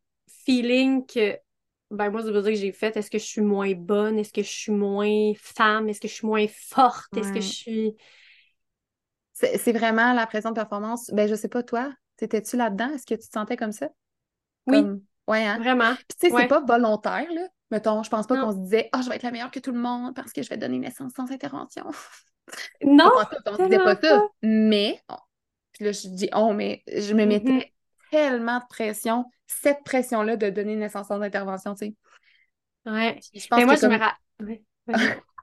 feeling que, ben moi, ça veut dire que j'ai fait, est-ce que je suis moins bonne? Est-ce que je suis moins femme? Est-ce que je suis moins forte? Est-ce que je suis... C'est vraiment la pression de performance. Ben, je sais pas, toi, t'étais-tu là-dedans? Est-ce que tu te sentais comme ça? Oui, Comme... Ouais, hein? vraiment. Puis, tu sais, Ouais. c'est pas volontaire, là. Mettons, je pense pas qu'on se disait, ah, je vais être la meilleure que tout le monde parce que je vais donner naissance sans intervention. Non, on se disait pas ça. Mais, oh, puis là, je dis, oh, mais je me mettais Mhm. tellement de pression, cette pression-là de donner naissance sans intervention, tu sais. Ouais. Puis Je pense Mais moi, que je me. Ouais.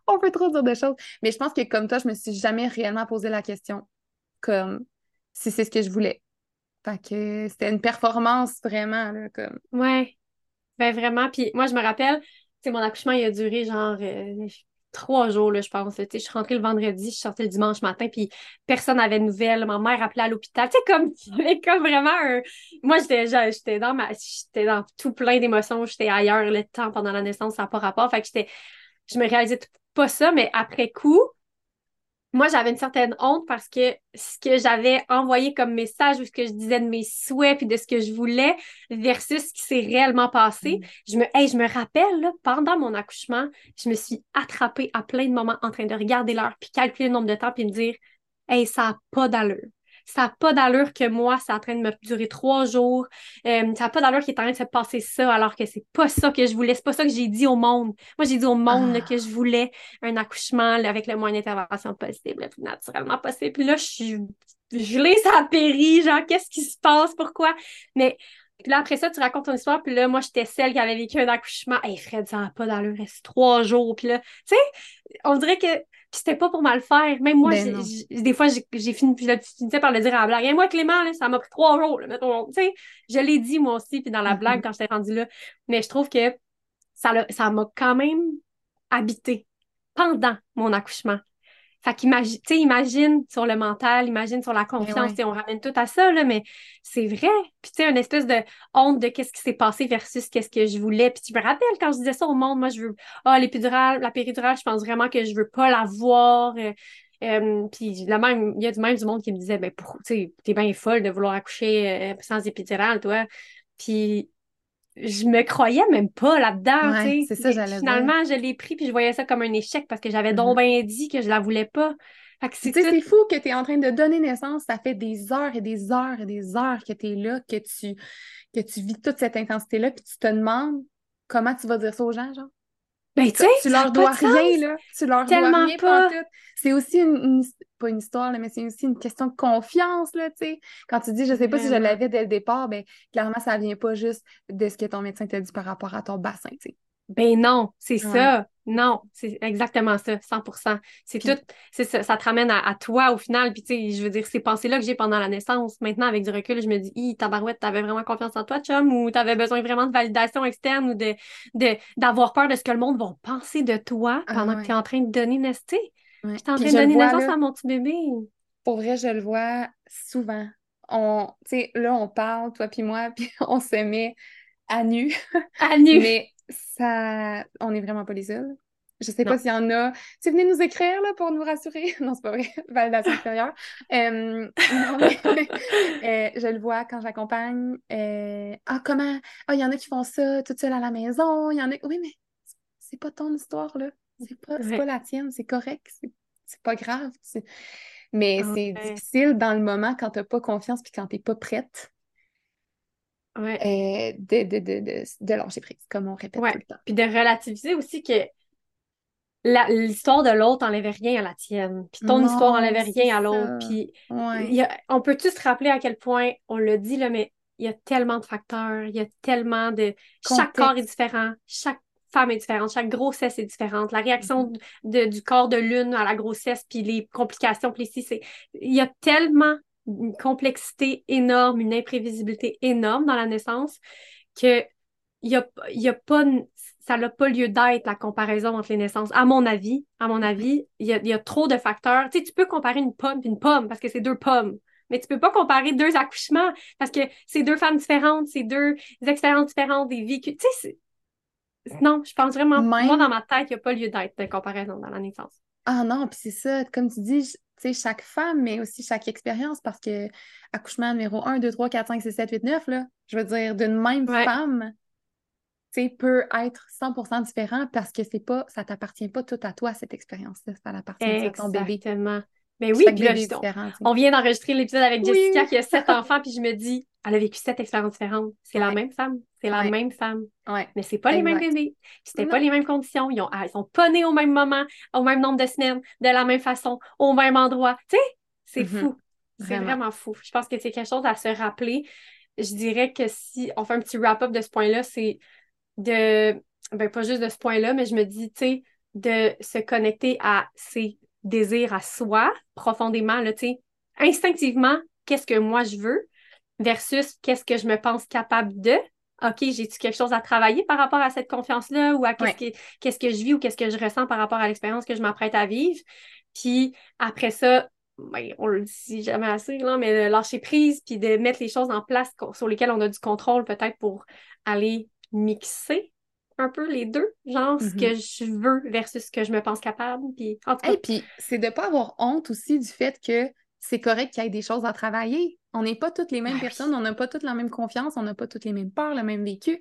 On peut trop dire de choses. Mais je pense que comme toi, je me suis jamais réellement posé la question comme si c'est ce que je voulais. Fait que c'était une performance vraiment, là, comme. Ouais, ben vraiment. Puis moi, je me rappelle, tu mon accouchement, il a duré genre euh, trois jours, là, je pense. Tu sais, je suis rentrée le vendredi, je sortie le dimanche matin, puis personne n'avait de nouvelles. Ma mère appelait à l'hôpital. Tu sais, comme, comme vraiment un... Moi, j'étais j'étais dans ma... J'étais dans tout plein d'émotions. J'étais ailleurs le temps pendant la naissance, ça n'a pas rapport. Fait que j'étais... Je me réalisais tout- pas ça, mais après coup, moi, j'avais une certaine honte parce que ce que j'avais envoyé comme message ou ce que je disais de mes souhaits puis de ce que je voulais versus ce qui s'est réellement passé, je me, hey, je me rappelle, là, pendant mon accouchement, je me suis attrapée à plein de moments en train de regarder l'heure puis calculer le nombre de temps puis me dire, hey, ça n'a pas d'allure. Ça n'a pas d'allure que moi, c'est en train de me durer trois jours. Euh, ça n'a pas d'allure qu'il est en train de se passer ça alors que c'est pas ça que je voulais. C'est pas ça que j'ai dit au monde. Moi, j'ai dit au monde que Ah. je voulais un accouchement là, avec le moins d'intervention possible, le plus naturellement possible. Puis là, je suis gelée, ça a péri. Genre, qu'est-ce qui se passe? Pourquoi? Mais puis là, après ça, tu racontes ton histoire, puis là, moi, j'étais celle qui avait vécu un accouchement. Hey, Fred, ça n'a pas d'allure, reste trois jours. Puis là, tu sais, on dirait que puis c'était pas pour mal faire. Même moi, Ben des fois, j'ai fini, puis je finissais par le dire à la blague. Et moi, Clément, là, ça m'a pris trois jours, là, mettons. Tu sais, je l'ai dit, moi aussi, puis dans la blague, quand j'étais rendue là. Mais je trouve que ça l'a- ça m'a quand même habité pendant mon accouchement. Fait qu'imagine, tu sais, imagine sur le mental, imagine sur la confiance, ouais. tu sais, on ramène tout à ça, là, mais c'est vrai. Puis, tu sais, une espèce de honte de qu'est-ce qui s'est passé versus qu'est-ce que je voulais. Puis, tu me rappelles quand je disais ça au monde, moi, je veux, ah, l'épidurale, la péridurale, je pense vraiment que je veux pas l'avoir. Euh, euh, puis, là même, il y a du même du monde qui me disait, ben, tu sais, t'es bien folle de vouloir accoucher euh, sans épidurale, toi. Puis, je me croyais même pas là-dedans, Ouais, c'est ça, j'allais dire. Finalement, je l'ai pris, puis je voyais ça comme un échec parce que j'avais Mhm. donc bien dit que je la voulais pas. Tout. c'est fou que tu es en train de donner naissance. Ça fait des heures et des heures et des heures que tu es là, que tu, que tu vis toute cette intensité-là, puis tu te demandes comment tu vas dire ça aux gens, genre? Ben, tu leur dois rien, là. Tu leur dois Tellement rien pas. C'est aussi une, une- pas une histoire, là, mais c'est aussi une question de confiance, là, tu sais. Quand tu dis, je sais pas si je l'avais dès le départ, ben, clairement, ça vient pas juste de ce que ton médecin t'a dit par rapport à ton bassin, tu sais. Ben non, c'est Ouais. ça. Non, c'est exactement ça, 100%. C'est tout, c'est ça, ça te ramène à, à toi au final. Puis tu sais, je veux dire, ces pensées-là que j'ai pendant la naissance, maintenant avec du recul, je me dis, hi, tabarouette, t'avais vraiment confiance en toi, chum, ou t'avais besoin vraiment de validation externe ou de, de, d'avoir peur de ce que le monde va penser de toi Ah pendant que ouais. t'es en train de donner naissance. Ouais. J'étais en train de donner vois, naissance là, à mon petit bébé. Pour vrai, je le vois souvent. On, tu sais, là, on parle, toi puis moi, puis on se met à nu, À nu. mais ça, on n'est vraiment pas les seuls. Je sais Non. pas s'il y en a. Si venez nous écrire là, pour nous rassurer. Non, c'est pas vrai. Validation extérieure. Euh, non, mais, euh, je le vois quand j'accompagne. euh, ah, comment? Ah, il y en a qui font ça toute seule à la maison. Il y en a. Oui, mais c'est pas ton histoire, là. C'est pas, c'est Ouais. pas la tienne. C'est correct. C'est pas grave. Mais Ah c'est difficile dans le moment quand t'as pas confiance puis quand t'es pas prête Ouais. euh, de, de, de, de, de lâcher prise, comme on répète Ouais. tout le temps. Puis de relativiser aussi que la- l'histoire de l'autre enlève rien à la tienne. Puis ton histoire Non, enlève c'est rien à l'autre. Puis Ouais. on peut-tu se rappeler à quel point, on l'a dit, là, mais il y a tellement de facteurs, il y a tellement de... Chaque corps est différent, chaque femme est différente, chaque grossesse est différente. La réaction de- du corps de l'une à la grossesse, puis les complications, puis ici, c'est... Il y a tellement une complexité énorme, une imprévisibilité énorme dans la naissance que y a, y a pas... Ça n'a pas lieu d'être, la comparaison entre les naissances. À mon avis, à mon avis, il y a, il y a trop de facteurs. Tu sais, tu peux comparer une pomme et une pomme parce que c'est deux pommes. Mais tu peux pas comparer deux accouchements parce que c'est deux femmes différentes, c'est deux expériences différentes, des vécus. Tu sais, non, je pense vraiment, moi, dans ma tête, il n'y a pas lieu d'être de comparaison dans la naissance. Ah non, puis c'est ça, comme tu dis, chaque femme, mais aussi chaque expérience, parce que accouchement numéro 1, 2, 3, 4, 5, 6, 7, 8, 9, là, je veux dire, d'une même Ouais. femme, tu sais, peut être 100% différent parce que c'est pas, ça t'appartient pas tout à toi, cette expérience-là, ça appartient à ton bébé. Exactement. Mais oui, Chaque puis là, on, vient d'enregistrer l'épisode avec Oui. Jessica qui a sept enfants, puis je me dis, elle a vécu sept expériences différentes. C'est la même femme, c'est la Ouais. même femme. Ouais. Mais c'est pas les mêmes bébés. C'était pas les mêmes conditions. Ils, ont, ah, ils sont pas nés au même moment, au même nombre de semaines, de la même façon, au même endroit. Tu sais, c'est Mhm. fou. C'est Vraiment. vraiment fou. Je pense que c'est quelque chose à se rappeler. Je dirais que si on fait un petit wrap-up de ce point-là, c'est de, ben pas juste de ce point-là, mais je me dis, tu sais, de se connecter à ses désirs à soi profondément, là, tu sais, instinctivement, qu'est-ce que moi je veux versus qu'est-ce que je me pense capable de. OK, j'ai-tu quelque chose à travailler par rapport à cette confiance-là ou à qu'est-ce que, qu'est-ce que je vis ou qu'est-ce que je ressens par rapport à l'expérience que je m'apprête à vivre? Puis après ça, ben, on le dit jamais assez, là, mais de lâcher prise puis de mettre les choses en place sur lesquelles on a du contrôle peut-être pour aller mixer un peu les deux, genre ce Mhm. que je veux versus ce que je me pense capable. Puis en tout cas, Et puis, c'est de pas avoir honte aussi du fait que c'est correct qu'il y ait des choses à travailler. On n'est pas toutes les mêmes Ah oui. personnes, on n'a pas toutes la même confiance, on n'a pas toutes les mêmes peurs, le même vécu.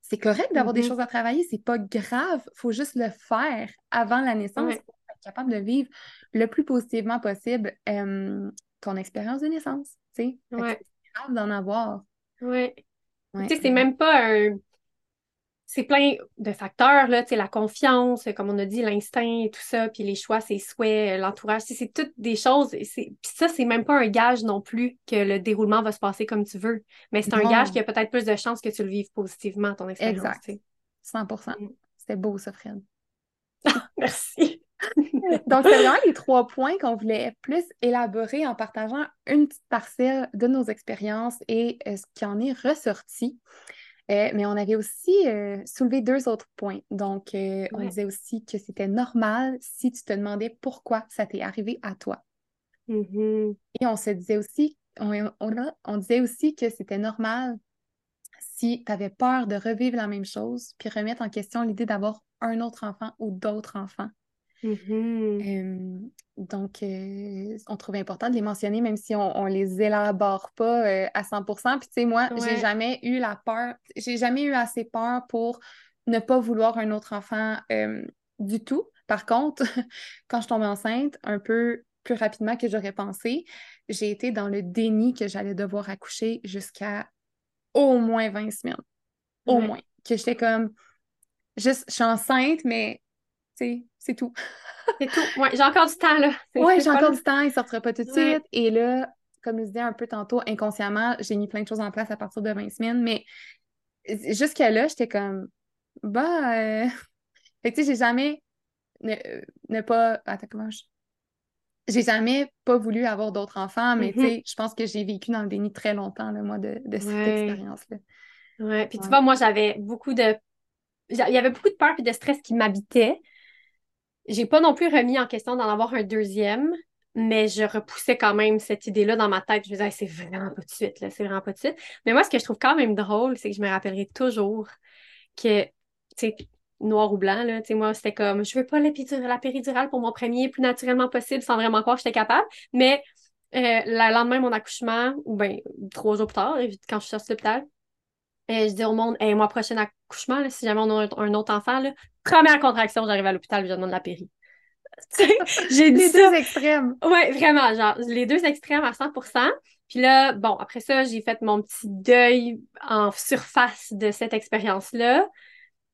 C'est correct d'avoir des Mhm. choses à travailler, c'est pas grave. faut juste le faire avant la naissance pour être capable de vivre le plus positivement possible euh, ton expérience de naissance, tu sais. Ouais. C'est grave d'en avoir. Ouais. Ouais. Tu sais, c'est même pas un. C'est plein de facteurs, là, tu sais, la confiance, comme on a dit, l'instinct et tout ça, puis les choix, ses souhaits, euh, l'entourage, c'est toutes des choses. Puis ça, c'est même pas un gage non plus que le déroulement va se passer comme tu veux. Mais c'est un gage qui a peut-être plus de chances que tu le vives positivement, ton expérience. Exact. tu sais. 100 Mm. C'était beau, ça, Fred. Merci. Donc, c'est vraiment les trois points qu'on voulait plus élaborer en partageant une petite parcelle de nos expériences et euh, ce qui en est ressorti. Euh, mais on avait aussi euh, soulevé deux autres points. Donc, euh, on disait aussi que c'était normal si tu te demandais pourquoi ça t'est arrivé à toi. Mhm. Et on se disait aussi, on, on disait aussi que c'était normal si tu avais peur de revivre la même chose, puis remettre en question l'idée d'avoir un autre enfant ou d'autres enfants. Mhm. Euh, donc, euh, on trouvait important de les mentionner, même si on, on les élabore pas euh, à 100%. Puis, tu sais, moi, j'ai Ouais. jamais eu la peur, j'ai jamais eu assez peur pour ne pas vouloir un autre enfant du tout. Par contre, quand je tombais enceinte, un peu plus rapidement que j'aurais pensé, j'ai été dans le déni que j'allais devoir accoucher jusqu'à au moins 20 semaines. Au Ouais. moins. Que j'étais comme, juste, je suis enceinte, mais, c'est tout. C'est tout. Ouais, j'ai encore du temps, là. C'est j'ai encore le- du temps, il sortira pas tout de Ouais. suite. Et là, comme je disais un peu tantôt, inconsciemment, j'ai mis plein de choses en place à partir de 20 semaines, mais jusqu'à là, j'étais comme, bah, euh... fait que tu sais, j'ai jamais ne, ne pas, attends, comment je... J'ai jamais pas voulu avoir d'autres enfants, mais tu Mhm. sais, je pense que j'ai vécu dans le déni très longtemps, là, moi, de, de cette Ouais. expérience-là. Ouais, puis tu vois, moi, j'avais beaucoup de... Il y avait beaucoup de peur et de stress qui m'habitaient. J'ai pas non plus remis en question d'en avoir un deuxième, mais je repoussais quand même cette idée-là dans ma tête. Je me disais, c'est vraiment pas de suite, là, c'est vraiment pas de suite. Mais moi, ce que je trouve quand même drôle, c'est que je me rappellerai toujours que, tu sais, noir ou blanc, là, tu sais, moi, c'était comme, je veux pas la péridurale pour mon premier, plus naturellement possible, sans vraiment croire que j'étais capable. Mais euh, le lendemain de mon accouchement, ou bien trois jours plus tard, quand je suis sortie de l'hôpital, et je dis au monde, hey, moi, prochain accouchement, si jamais on a un autre enfant, là, première contraction, j'arrive à l'hôpital, je demande la péri. J'ai dit Les ça. deux extrêmes. Ouais, vraiment, genre, les deux extrêmes à 100%. Puis là, bon, après ça, j'ai fait mon petit deuil en surface de cette expérience-là.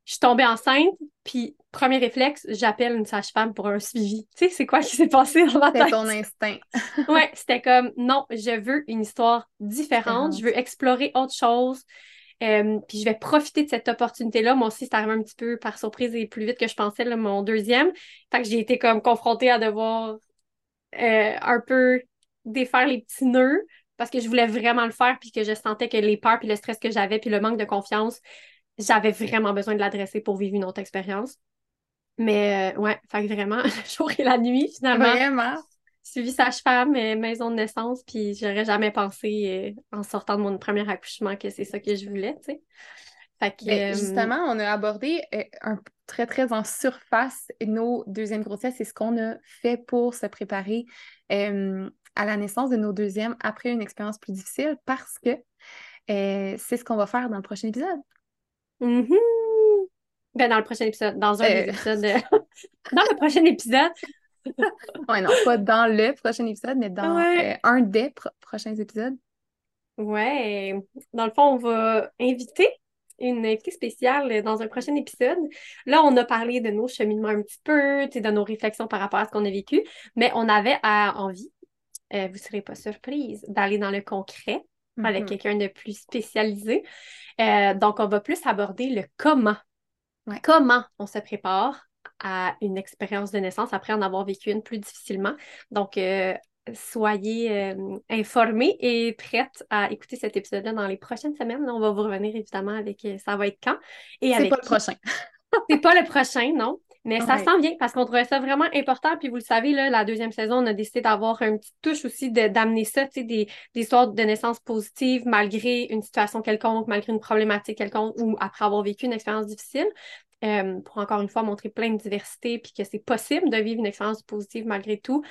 Je suis tombée enceinte, puis premier réflexe, j'appelle une sage-femme pour un suivi. Tu sais, c'est quoi qui s'est passé dans ma C'était tête? ton instinct. Ouais, c'était comme non, je veux une histoire différente, je veux explorer autre chose. Euh, puis je vais profiter de cette opportunité-là. Moi aussi, c'est arrivé un petit peu par surprise et plus vite que je pensais, là, mon deuxième. Fait que j'ai été comme confrontée à devoir euh, un peu défaire les petits nœuds parce que je voulais vraiment le faire puis que je sentais que les peurs puis le stress que j'avais puis le manque de confiance, j'avais vraiment besoin de l'adresser pour vivre une autre expérience. Mais euh, ouais, fait que vraiment, le jour et la nuit, finalement, Vraiment? Suivi sage-femme, maison de naissance, puis j'aurais jamais pensé euh, en sortant de mon premier accouchement que c'est ça que je voulais, tu sais. Fait que, Ben, euh, justement, on a abordé euh, un, très, très en surface nos deuxièmes grossesses et ce qu'on a fait pour se préparer euh, à la naissance de nos deuxièmes après une expérience plus difficile parce que euh, c'est ce qu'on va faire dans le prochain épisode. mhm. Ben, dans le prochain épisode, dans un Euh. des épisodes, de- dans le prochain épisode, Ouais, non, pas dans le prochain épisode, mais dans Ouais. euh, un des pro- prochains épisodes. ouais, dans le fond, on va inviter une invitée spéciale dans un prochain épisode. Là, on a parlé de nos cheminements un petit peu, de nos réflexions par rapport à ce qu'on a vécu, mais on avait à- envie, euh, vous ne serez pas surprise, d'aller dans le concret avec Mhm. quelqu'un de plus spécialisé. Euh, donc, on va plus aborder le comment. Ouais. Comment on se prépare à une expérience de naissance après en avoir vécu une plus difficilement. Donc, euh, soyez euh, informés et prêtes à écouter cet épisode-là dans les prochaines semaines. On va vous revenir évidemment avec euh, ça va être quand et C'est pas le prochain. C'est pas le prochain, non. Mais ça s'en vient parce qu'on trouvait ça vraiment important. Puis vous le savez, là, la deuxième saison, on a décidé d'avoir une petite touche aussi d'amener ça, tu sais, des, des histoires de naissance positive malgré une situation quelconque, malgré une problématique quelconque ou après avoir vécu une expérience difficile. Euh, pour encore une fois montrer plein de diversité puis que c'est possible de vivre une expérience positive malgré tout.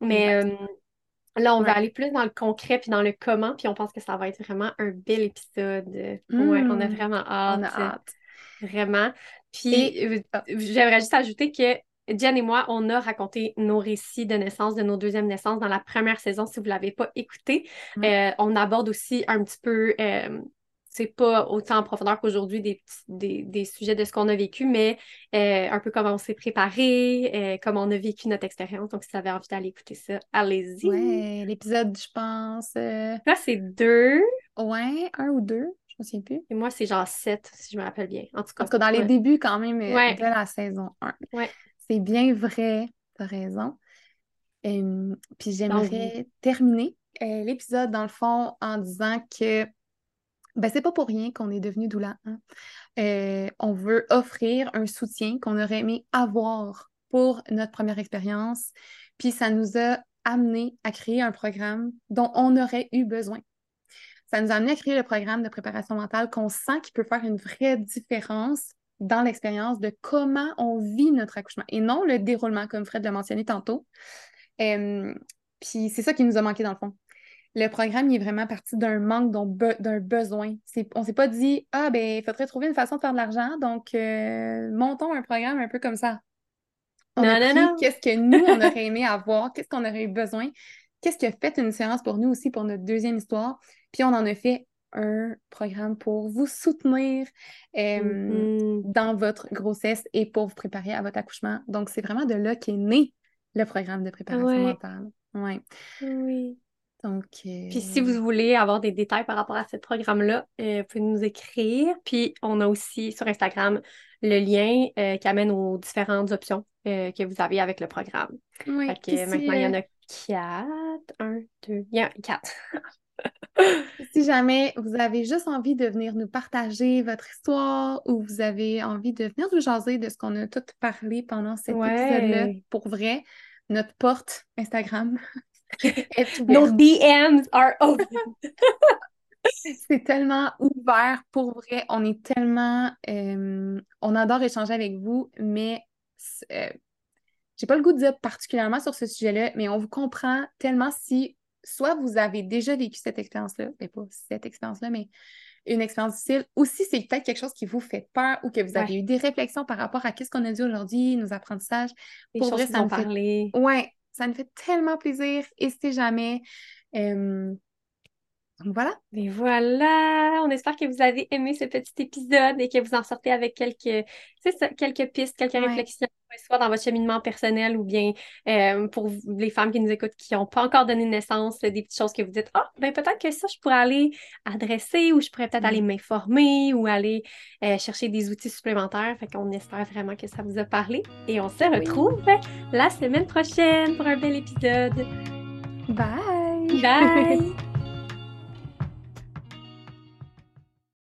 Mais euh, là, on va aller plus dans le concret puis dans le comment, puis on pense que ça va être vraiment un bel épisode. Ouais, on a vraiment hâte. On a hâte. Vraiment. Puis, Et- euh, ah. j'aimerais juste ajouter que Jen et moi, on a raconté nos récits de naissance, de nos deuxièmes naissances dans la première saison, si vous ne l'avez pas écouté. Euh, on aborde aussi un petit peu euh, c'est pas autant en profondeur qu'aujourd'hui des, des, sujets de ce qu'on a vécu, mais euh, un peu comment on s'est préparé, euh, comment on a vécu notre expérience. Donc, si vous avez envie d'aller écouter ça, allez-y. Ouais, l'épisode, je pense. Euh, Là, c'est deux. Ouais, un ou deux, je me souviens plus. Et moi, c'est genre sept, si je me rappelle bien. En tout cas, en tout cas dans les débuts, quand même, de la saison 1. Ouais. C'est bien vrai, t'as raison. puis j'aimerais terminer l'épisode, dans le fond, en disant que ben, c'est pas pour rien qu'on est devenu doula. Hein. Euh, on veut offrir un soutien qu'on aurait aimé avoir pour notre première expérience. Puis ça nous a amené à créer un programme dont on aurait eu besoin. Ça nous a amené à créer le programme de préparation mentale qu'on sent qui peut faire une vraie différence dans l'expérience de comment on vit notre accouchement et non le déroulement, comme Fred l'a mentionné tantôt. Euh, puis c'est ça qui nous a manqué dans le fond le programme il est vraiment parti d'un manque, d'un besoin. On ne s'est pas dit Ah, ben, il faudrait trouver une façon de faire de l'argent, donc euh, montons un programme un peu comme ça. On non, a non, qu'est-ce que nous, on aurait aimé avoir, qu'est-ce qu'on aurait eu besoin, qu'est-ce qui a fait une séance pour nous aussi pour notre deuxième histoire, puis on en a fait un programme pour vous soutenir euh, mm-hmm. dans votre grossesse et pour vous préparer à votre accouchement. Donc, c'est vraiment de là qu'est né le programme de préparation mentale. Ouais. Oui. Donc, Puis si vous voulez avoir des détails par rapport à ce programme-là, euh, vous pouvez nous écrire. Puis on a aussi sur Instagram le lien euh, qui amène aux différentes options euh, que vous avez avec le programme. Oui, maintenant, il y en a quatre. Un, deux, il y en a quatre. si jamais vous avez juste envie de venir nous partager votre histoire ou vous avez envie de venir nous jaser de ce qu'on a tout parlé pendant cet épisode-là, pour vrai, notre porte Instagram Nos DMs are open. c'est tellement ouvert pour vrai. On est tellement. Euh, on adore échanger avec vous, mais euh, j'ai pas le goût de dire particulièrement sur ce sujet-là, mais on vous comprend tellement si soit vous avez déjà vécu cette expérience-là, mais pas cette expérience-là, mais une expérience difficile, ou si c'est peut-être quelque chose qui vous fait peur ou que vous avez eu des réflexions par rapport à ce qu'on a dit aujourd'hui, nos apprentissages. pour vrai, ça me parler. Ouais, ça nous fait tellement plaisir. N'hésitez jamais. Donc voilà. Et voilà. On espère que vous avez aimé ce petit épisode et que vous en sortez avec quelques, quelques pistes, quelques réflexions, soit dans votre cheminement personnel ou bien pour les femmes qui nous écoutent qui n'ont pas encore donné naissance, des petites choses que vous dites Ah, ben peut-être que ça, je pourrais aller adresser ou je pourrais peut-être aller m'informer ou aller chercher des outils supplémentaires. Fait qu'on espère vraiment que ça vous a parlé et on se retrouve la semaine prochaine pour un bel épisode. Bye! Bye!